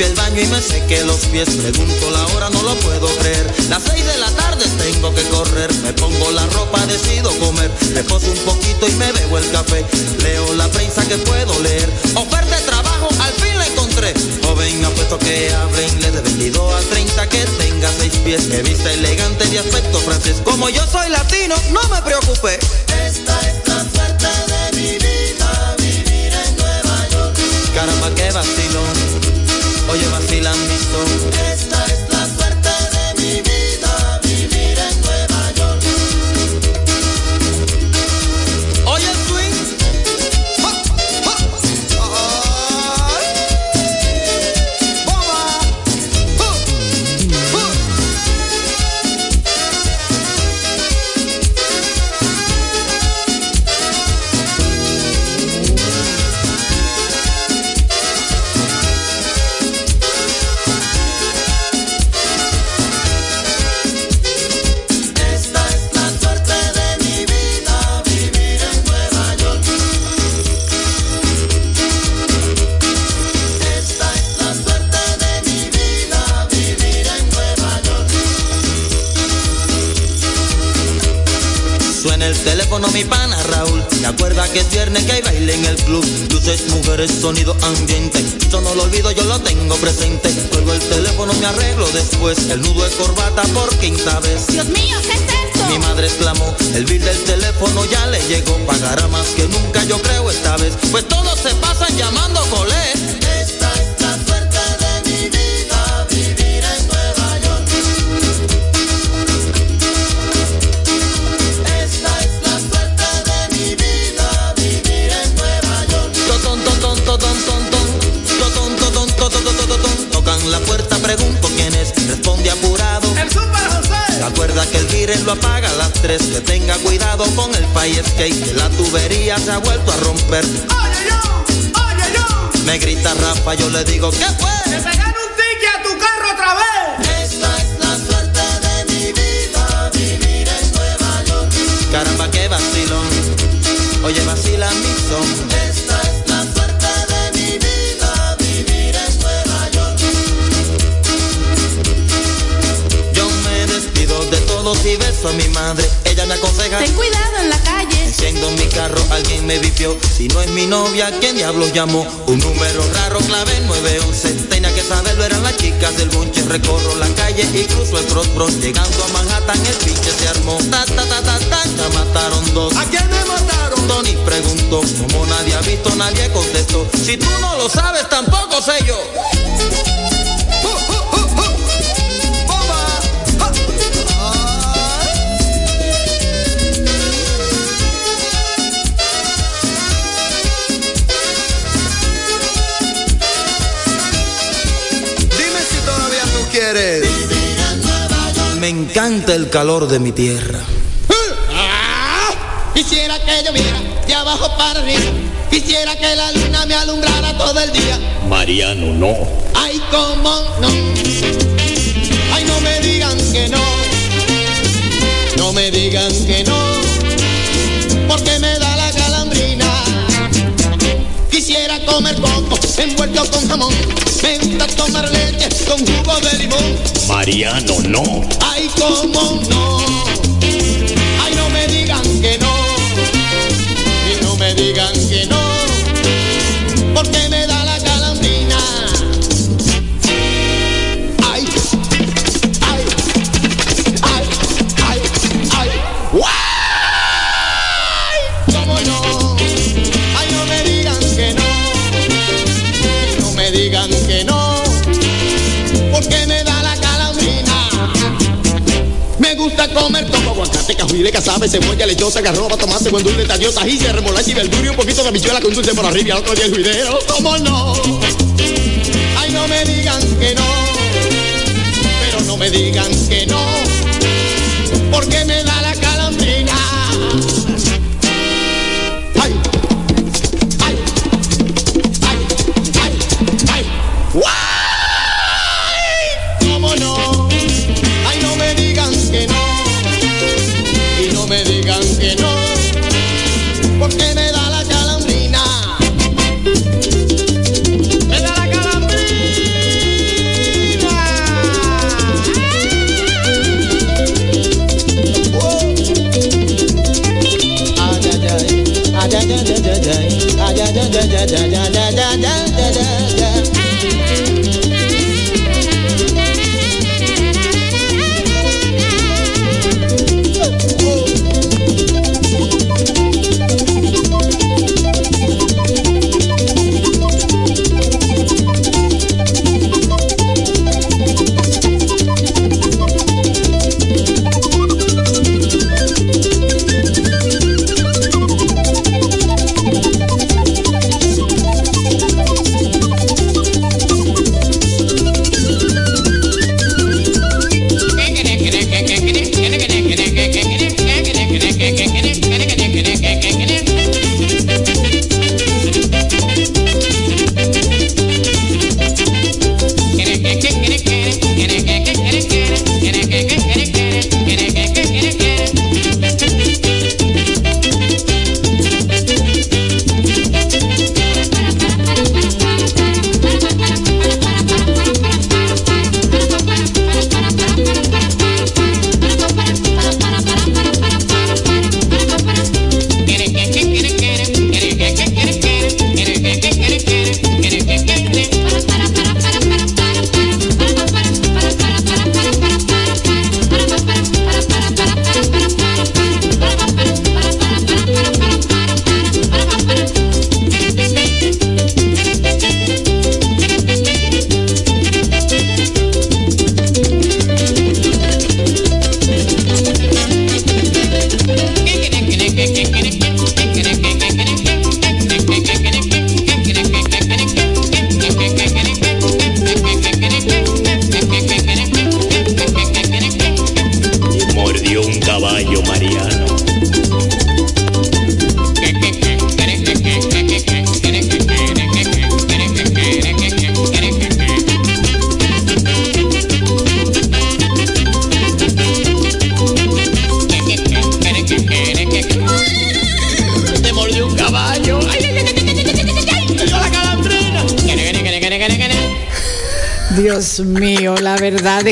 limpié el baño y me sequé los pies. Pregunto la hora, no lo puedo creer. Las seis de la tarde tengo que correr. Me pongo la ropa, decido comer. Me poso un poquito y me bebo el café. Leo la prensa que puedo leer. Oferta de trabajo, al fin la encontré. Joven, apuesto que habla inglés de 22 a 30, que tenga seis pies, que vista elegante de aspecto francés. Como yo soy latino, no me preocupé. Esta es la suerte de mi vida, vivir en Nueva York. Caramba, qué vacilón. Oye, vacilan mi son. Teléfono mi pana Raúl. ¿Te acuerdas que es viernes que hay baile en el club? Luces, mujeres, sonido, ambiente. Yo no lo olvido, yo lo tengo presente. Cuelgo el teléfono, me arreglo después. El nudo de corbata por quinta vez. Dios mío, ¿qué es esto? Mi madre exclamó, el bill del teléfono ya le llegó. Pagará más que nunca, yo creo esta vez. Pues todos se pasan llamando colé. Lo apaga a las 3? Que tenga cuidado con el fire skate, que la tubería se ha vuelto a romper. Oye yo, oye yo. Me grita Rafa, yo le digo, ¿qué fue? Que te gane un ticket a tu carro otra vez. Esta es la suerte de mi vida, vivir en Nueva York. Caramba, qué vacilón. Oye, vacila mi son. Y beso a mi madre. Ella me aconseja. Ten cuidado en la calle. Enciendo mi carro, alguien me vipió. Si no es mi novia, ¿quién diablos llamó? Un número raro, clave 911. Tenía que saberlo, eran las chicas del bonche. Recorro la calle y cruzo el cross. Llegando a Manhattan, el pinche se armó. Ta, ta, ta, ta, ta, ya mataron dos. ¿A quién me mataron? Tony preguntó, como nadie ha visto, nadie contestó. Si tú no lo sabes, tampoco sé yo. Encanta el calor de mi tierra. Ah, Quisiera que lloviera de abajo para arriba. Quisiera que la luna me alumbrara todo el día. Mariano, no. Ay, cómo no. Ay, no me digan que no. No me digan que no. Porque me da comer coco envuelto con jamón. Me gusta tomar leche con jugo de limón. Mariano, no. Ay, cómo no. Ay, no me digan que no. Y no me digan que no. Porque gusta comer coco, aguacate, cajuile, casabe, cebolla, lechosa, garroba, tomate, con dulce, tallo, tajín, remolacha y verdura un poquito de habichuela con dulce por arriba otro día el juidero. ¿Cómo no? Ay, no me digan que no. Pero no me digan que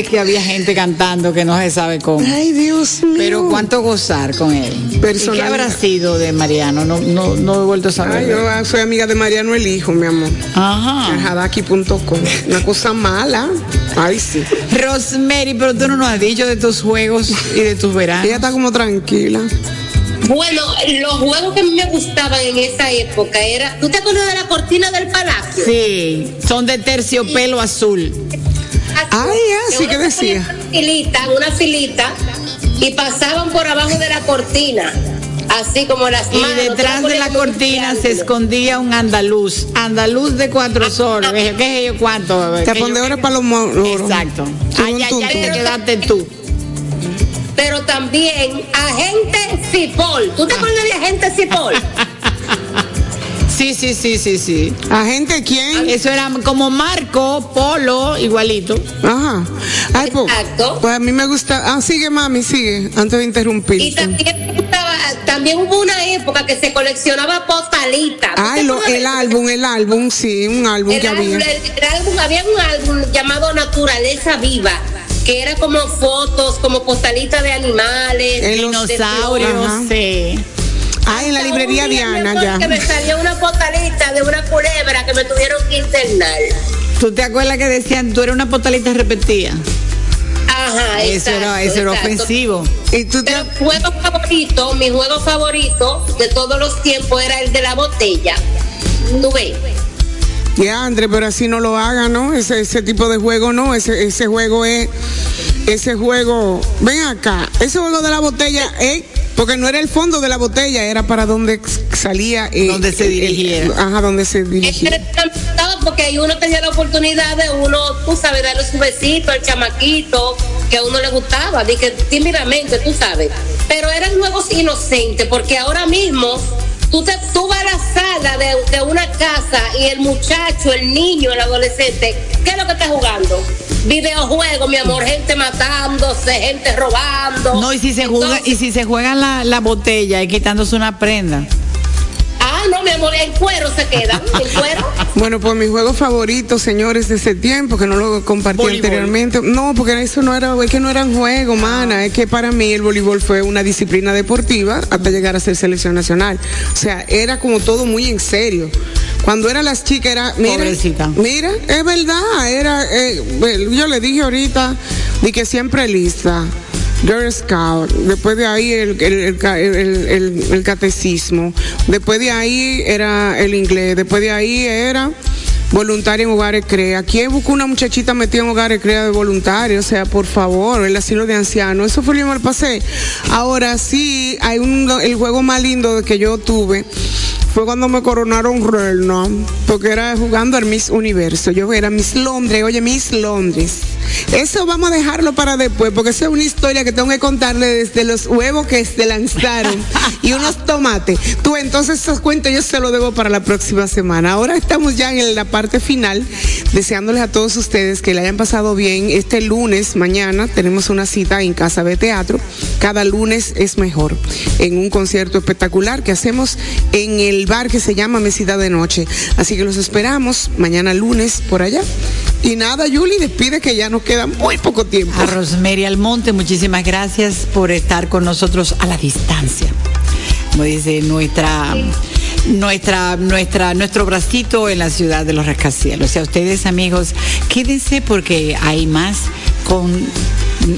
que había gente cantando que no se sabe cómo. Ay, Dios mío. Pero cuánto gozar con él. ¿Y qué Personal- habrá sido de Mariano? No, no, no he vuelto a saber. Ay, yo ah, soy amiga de Mariano el Hijo, mi amor. Ajá. En Hadaki.com. Una cosa mala. Ay, sí. Rosemary, pero tú no nos has dicho de tus juegos y de tus veranos. Ella está como tranquila. Bueno, los juegos que a mí me gustaban en esa época era. ¿Tú te acuerdas de la cortina del palacio? Sí, son de terciopelo azul. Decía. Una filita, una filita, y pasaban por abajo de la cortina. Así como las Y manos. detrás de la cortina se escondía un andaluz, andaluz de cuatro soles. ¿Qué sé yo cuánto? Ahora para los moros. Exacto. Ay, ay, ay, te quedaste tú. pero también Agente Cipol. ¿Tú te acuerdas de Agente Cipol? Sí, sí, sí, sí, sí. ¿Agente quién? Eso era como Marco, Polo, igualito. Ajá. Ay, pues, Exacto. pues a mí me gusta. Ah, sigue, mami, sigue. Antes de interrumpir. Y también, estaba- también hubo una época que se coleccionaba postalitas. ¿Tú Ay, lo, el álbum, el álbum, sí, un álbum el que álbum, había. el- el álbum- había un álbum llamado Naturaleza Viva, que era como fotos, como postalitas de animales, de Dinosaurios, sí. Ah, en la librería Diana, ya. Que me salió una postalita de una culebra que me tuvieron que internar. ¿Tú te acuerdas que decían, tú eres una postalita repetida? Ajá, Eso era, eso era ofensivo. Y tú te... Pero juego favorito, mi juego favorito de todos los tiempos era el de la botella. ¿Tú ves? Ya, André, pero así no lo haga, ¿no? Ese, ese tipo de juego, no. Ese, ese juego es. Ese juego. Ven acá. Ese juego de la botella es. Porque no era el fondo de la botella, era para donde salía. eh, Donde se eh, eh, ajá, donde se dirigía. Este porque ahí uno tenía la oportunidad de uno, tú sabes, darle su besito al chamaquito que a uno le gustaba, que tímidamente, tú sabes. Pero eran juegos inocentes porque ahora mismo tú, te, tú vas a la sala de, de una casa y el muchacho, el niño, el adolescente, ¿qué es lo que está jugando? Videojuegos, mi amor, gente matándose, gente robando. No, y si se juega, y si se juega la, la botella y quitándose una prenda. Ah, no, mi amor, en cuero se quedan, en cuero. Bueno, pues mi juego favorito, señores, de ese tiempo, que no lo compartí Voleibol. anteriormente. No, porque eso no era, es que no eran juegos, mana. Es que para mí el voleibol fue una disciplina deportiva hasta llegar a ser selección nacional. O sea, era como todo muy en serio. Cuando era las chicas era, mira, Pobrecita. mira, es verdad, era, eh, bueno, yo le dije ahorita, di que siempre lista. Girl Scout, después de ahí el, el, el ca- el- el- el catecismo, después de ahí era el inglés, después de ahí era voluntaria en hogares crea. ¿Quién buscó una muchachita metida en hogares crea de voluntario? O sea, por favor, el asilo de ancianos, eso fue lo que me pasé. Ahora sí, hay un, el juego más lindo que yo tuve fue cuando me coronaron reina, porque era jugando al Miss Universo. Yo era Miss Londres, oye, Miss Londres. Eso vamos a dejarlo para después, porque esa es una historia que tengo que contarle desde los huevos que se lanzaron y unos tomates. Tú, entonces, esos cuentos yo se los debo para la próxima semana. Ahora estamos ya en la parte final, deseándoles a todos ustedes que le hayan pasado bien. Este lunes, mañana, tenemos una cita en Casa de Teatro. Cada lunes es mejor, en un concierto espectacular que hacemos en el bar que se llama Mesita de Noche. Así que los esperamos mañana lunes por allá. Y nada, Yuli, despide que ya nos queda muy poco tiempo. A Rosemary Almonte, muchísimas gracias por estar con nosotros a la distancia. Como dice nuestra nuestra nuestra nuestro bracito en la ciudad de los rascacielos. O sea, ustedes amigos, quédense porque hay más con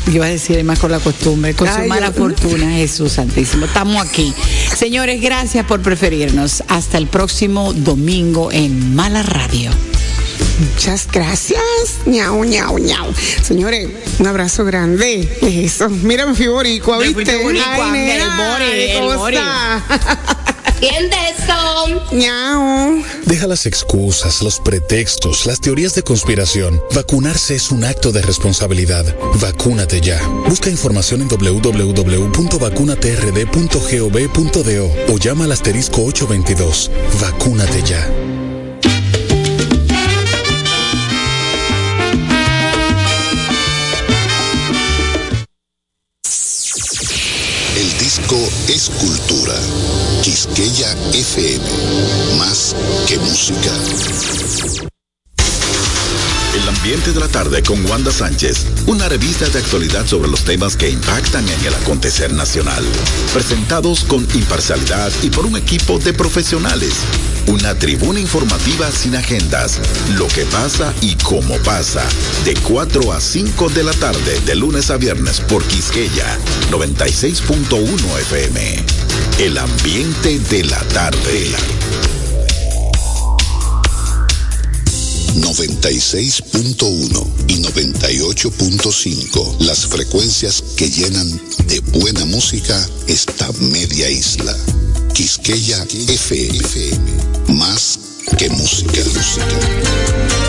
yo iba a decir más con la costumbre, con su mala yo- fortuna, Jesús Santísimo. Estamos aquí. Señores, gracias por preferirnos. Hasta el próximo domingo en Mala Radio. Muchas gracias. Ñau, ñau, ñau. Señores, un abrazo grande. Eso. Mira, me fui boricua, Me ¿viste? fuiste boricua, Ay, nena, el bori, el ¿cómo bori. está? Eso. Ñau. Deja las excusas, los pretextos, las teorías de conspiración. Vacunarse es un acto de responsabilidad. Vacúnate ya. Busca información en www.vacunatrd.gov.do o llama al asterisco 822. Vacúnate ya. Es cultura. Quisqueya FM. Más que música. Ambiente de la tarde con Wanda Sánchez, una revista de actualidad sobre los temas que impactan en el acontecer nacional, presentados con imparcialidad y por un equipo de profesionales. Una tribuna informativa sin agendas, lo que pasa y cómo pasa, de 4 a 5 de la tarde, de lunes a viernes por Quisqueya, 96.1 FM. El ambiente de la tarde. 96.1 y 98.5, las frecuencias que llenan de buena música esta media isla. Quisqueya FM, más que música. lugares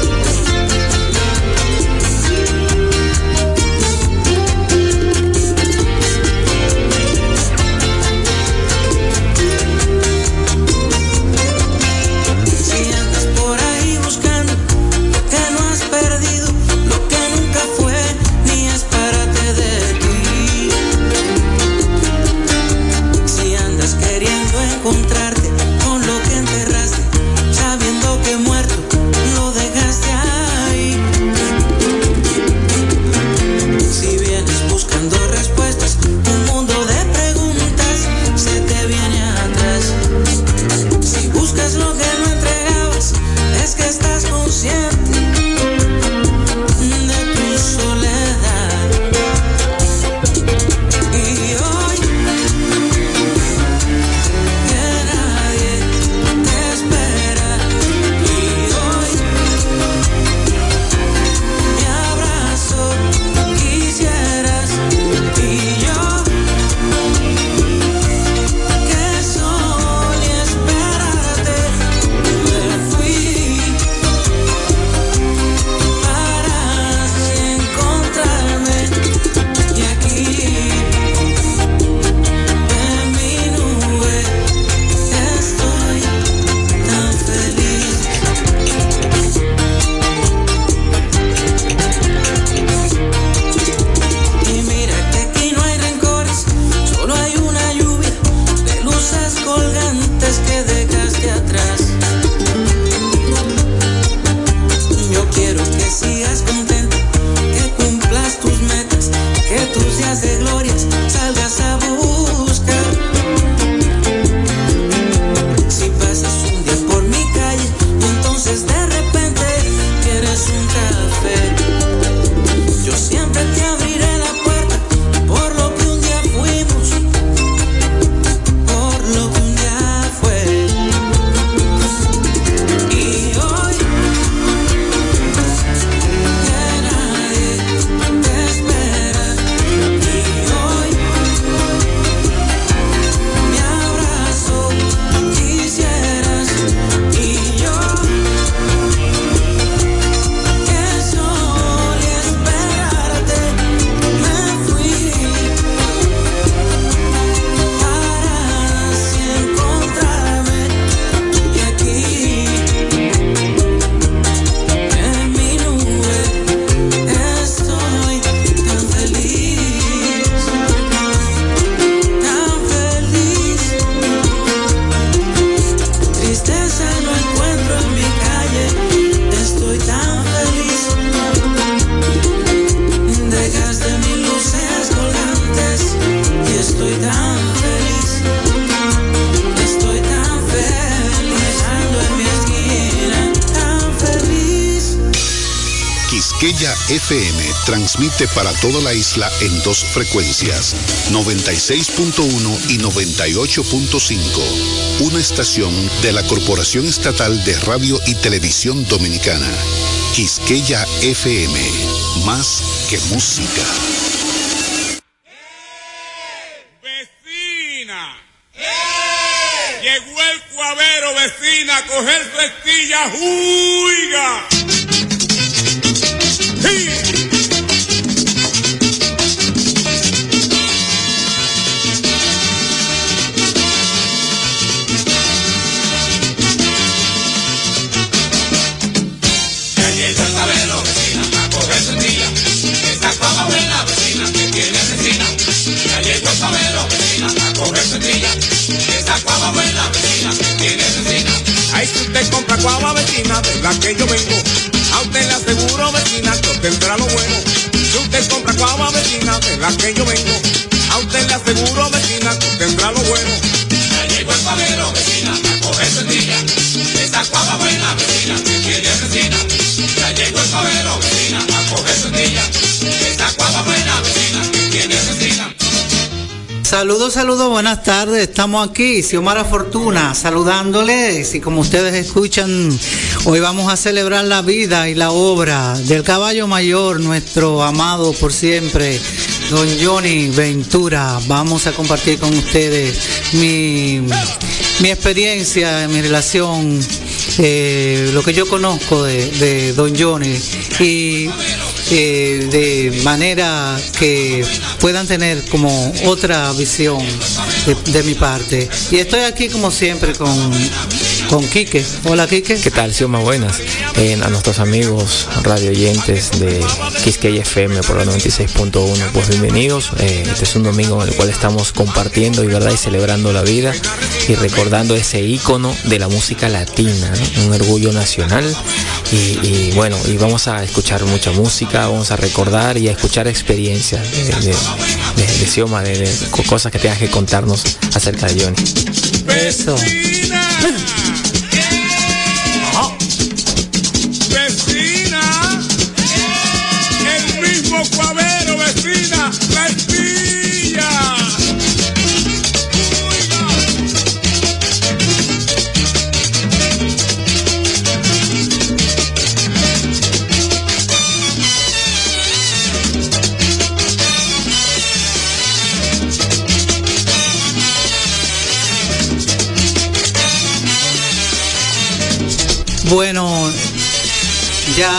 para toda la isla en dos frecuencias, 96.1 y 98.5. Una estación de la Corporación Estatal de Radio y Televisión Dominicana. Quisqueya FM, más que música. Vecina. Llegó el cuavero, vecina, a coger su estilla. Buenas tardes. Estamos aquí, Xiomara Fortuna, saludándoles. Y como ustedes escuchan, hoy vamos a celebrar la vida y la obra del caballo mayor, nuestro amado por siempre, don Johnny Ventura. Vamos a compartir con ustedes mi, mi experiencia, mi relación, eh, lo que yo conozco de, don Johnny. Y eh, de manera que puedan tener como otra visión de, mi parte. Y estoy aquí como siempre con, con Quique. Hola Quique. ¿Qué tal, Xioma? Buenas. Eh, a nuestros amigos radio oyentes de Quisqueya FM por la 96.1, pues bienvenidos. Eh, este es un domingo en el cual estamos compartiendo y verdad y celebrando la vida y recordando ese ícono de la música latina, un orgullo nacional. Y, bueno, y vamos a escuchar mucha música, vamos a recordar y a escuchar experiencias de, de, de- cosas que tengas que contarnos acerca de Johnny. Eso.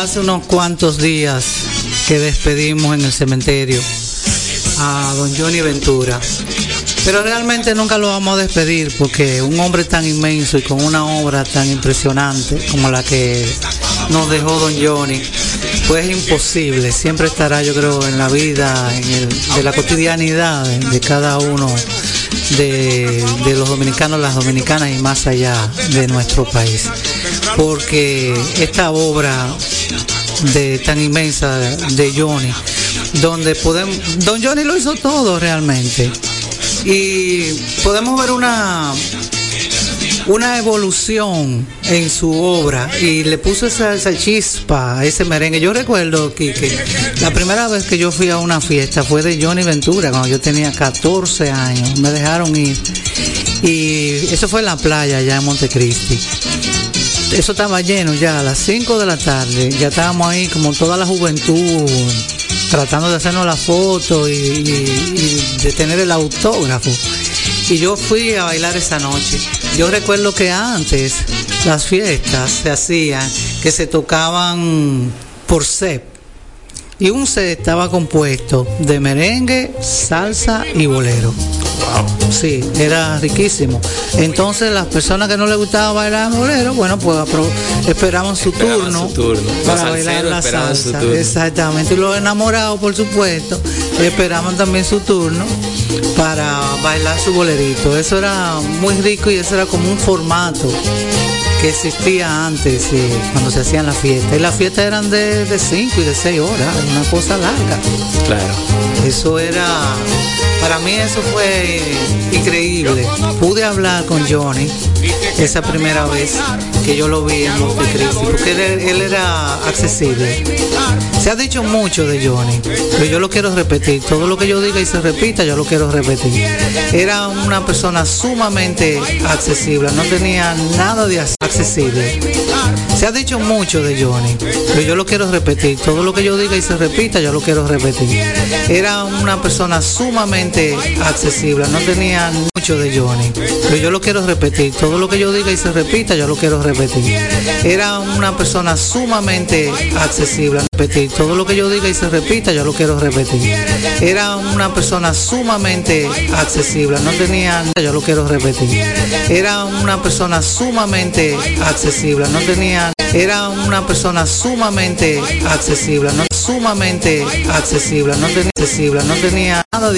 Hace unos cuantos días que despedimos en el cementerio a don Johnny Ventura. Pero realmente nunca lo vamos a despedir porque un hombre tan inmenso y con una obra tan impresionante como la que nos dejó don Johnny, pues es imposible. Siempre estará, yo creo, en la vida, en el, de la cotidianidad de, cada uno de, de los dominicanos, las dominicanas y más allá de nuestro país. Porque esta obra de tan inmensa de Johnny, donde podemos, Don Johnny lo hizo todo realmente. Y podemos ver una una evolución en su obra y le puso esa, esa chispa ese merengue. Yo recuerdo que, la primera vez que yo fui a una fiesta fue de Johnny Ventura, cuando yo tenía 14 años. Me dejaron ir. Y eso fue en la playa, allá en Montecristi. Eso estaba lleno ya a las 5 de la tarde. Ya estábamos ahí como toda la juventud tratando de hacernos la foto y, de tener el autógrafo. Y yo fui a bailar esa noche. Yo recuerdo que antes las fiestas se hacían que se tocaban por set. Y un set estaba compuesto de merengue, salsa y bolero. Sí, era riquísimo. Entonces las personas que no les gustaba bailar bolero, bueno, pues esperaban su Esperaban turno su turno. Los para bailar la salsa. Exactamente. Y los enamorados, por supuesto, esperaban también su turno para bailar su bolerito. Eso era muy rico y eso era como un formato que existía antes eh, cuando se hacían las fiestas. Y las fiestas eran de 5 y de 6 horas, una cosa larga. Claro. Eso era, para mí eso fue increíble. Pude hablar con Johnny esa primera vez que yo lo vi en Montecristi, porque él, él era accesible. Se ha dicho mucho de Johnny, pero yo lo quiero repetir. Todo lo que yo diga y se repita, yo lo quiero repetir. Era una persona sumamente accesible, no tenía nada de accesible. Se ha dicho mucho de Johnny, pero yo lo quiero repetir. Todo lo que yo diga y se repita, yo lo quiero repetir. Era una persona sumamente accesible, no tenía mucho de Johnny, pero yo lo quiero repetir. Todo lo que yo diga y se repita, yo lo quiero repetir. Era una persona sumamente accesible, repetir. Todo lo que yo diga y se repita, yo lo quiero repetir. Era una persona sumamente accesible, no tenía, yo lo quiero repetir. Era una persona sumamente accesible, no tenía, era una persona sumamente accesible, no sumamente accesible, no tenía accesible, no tenía nada de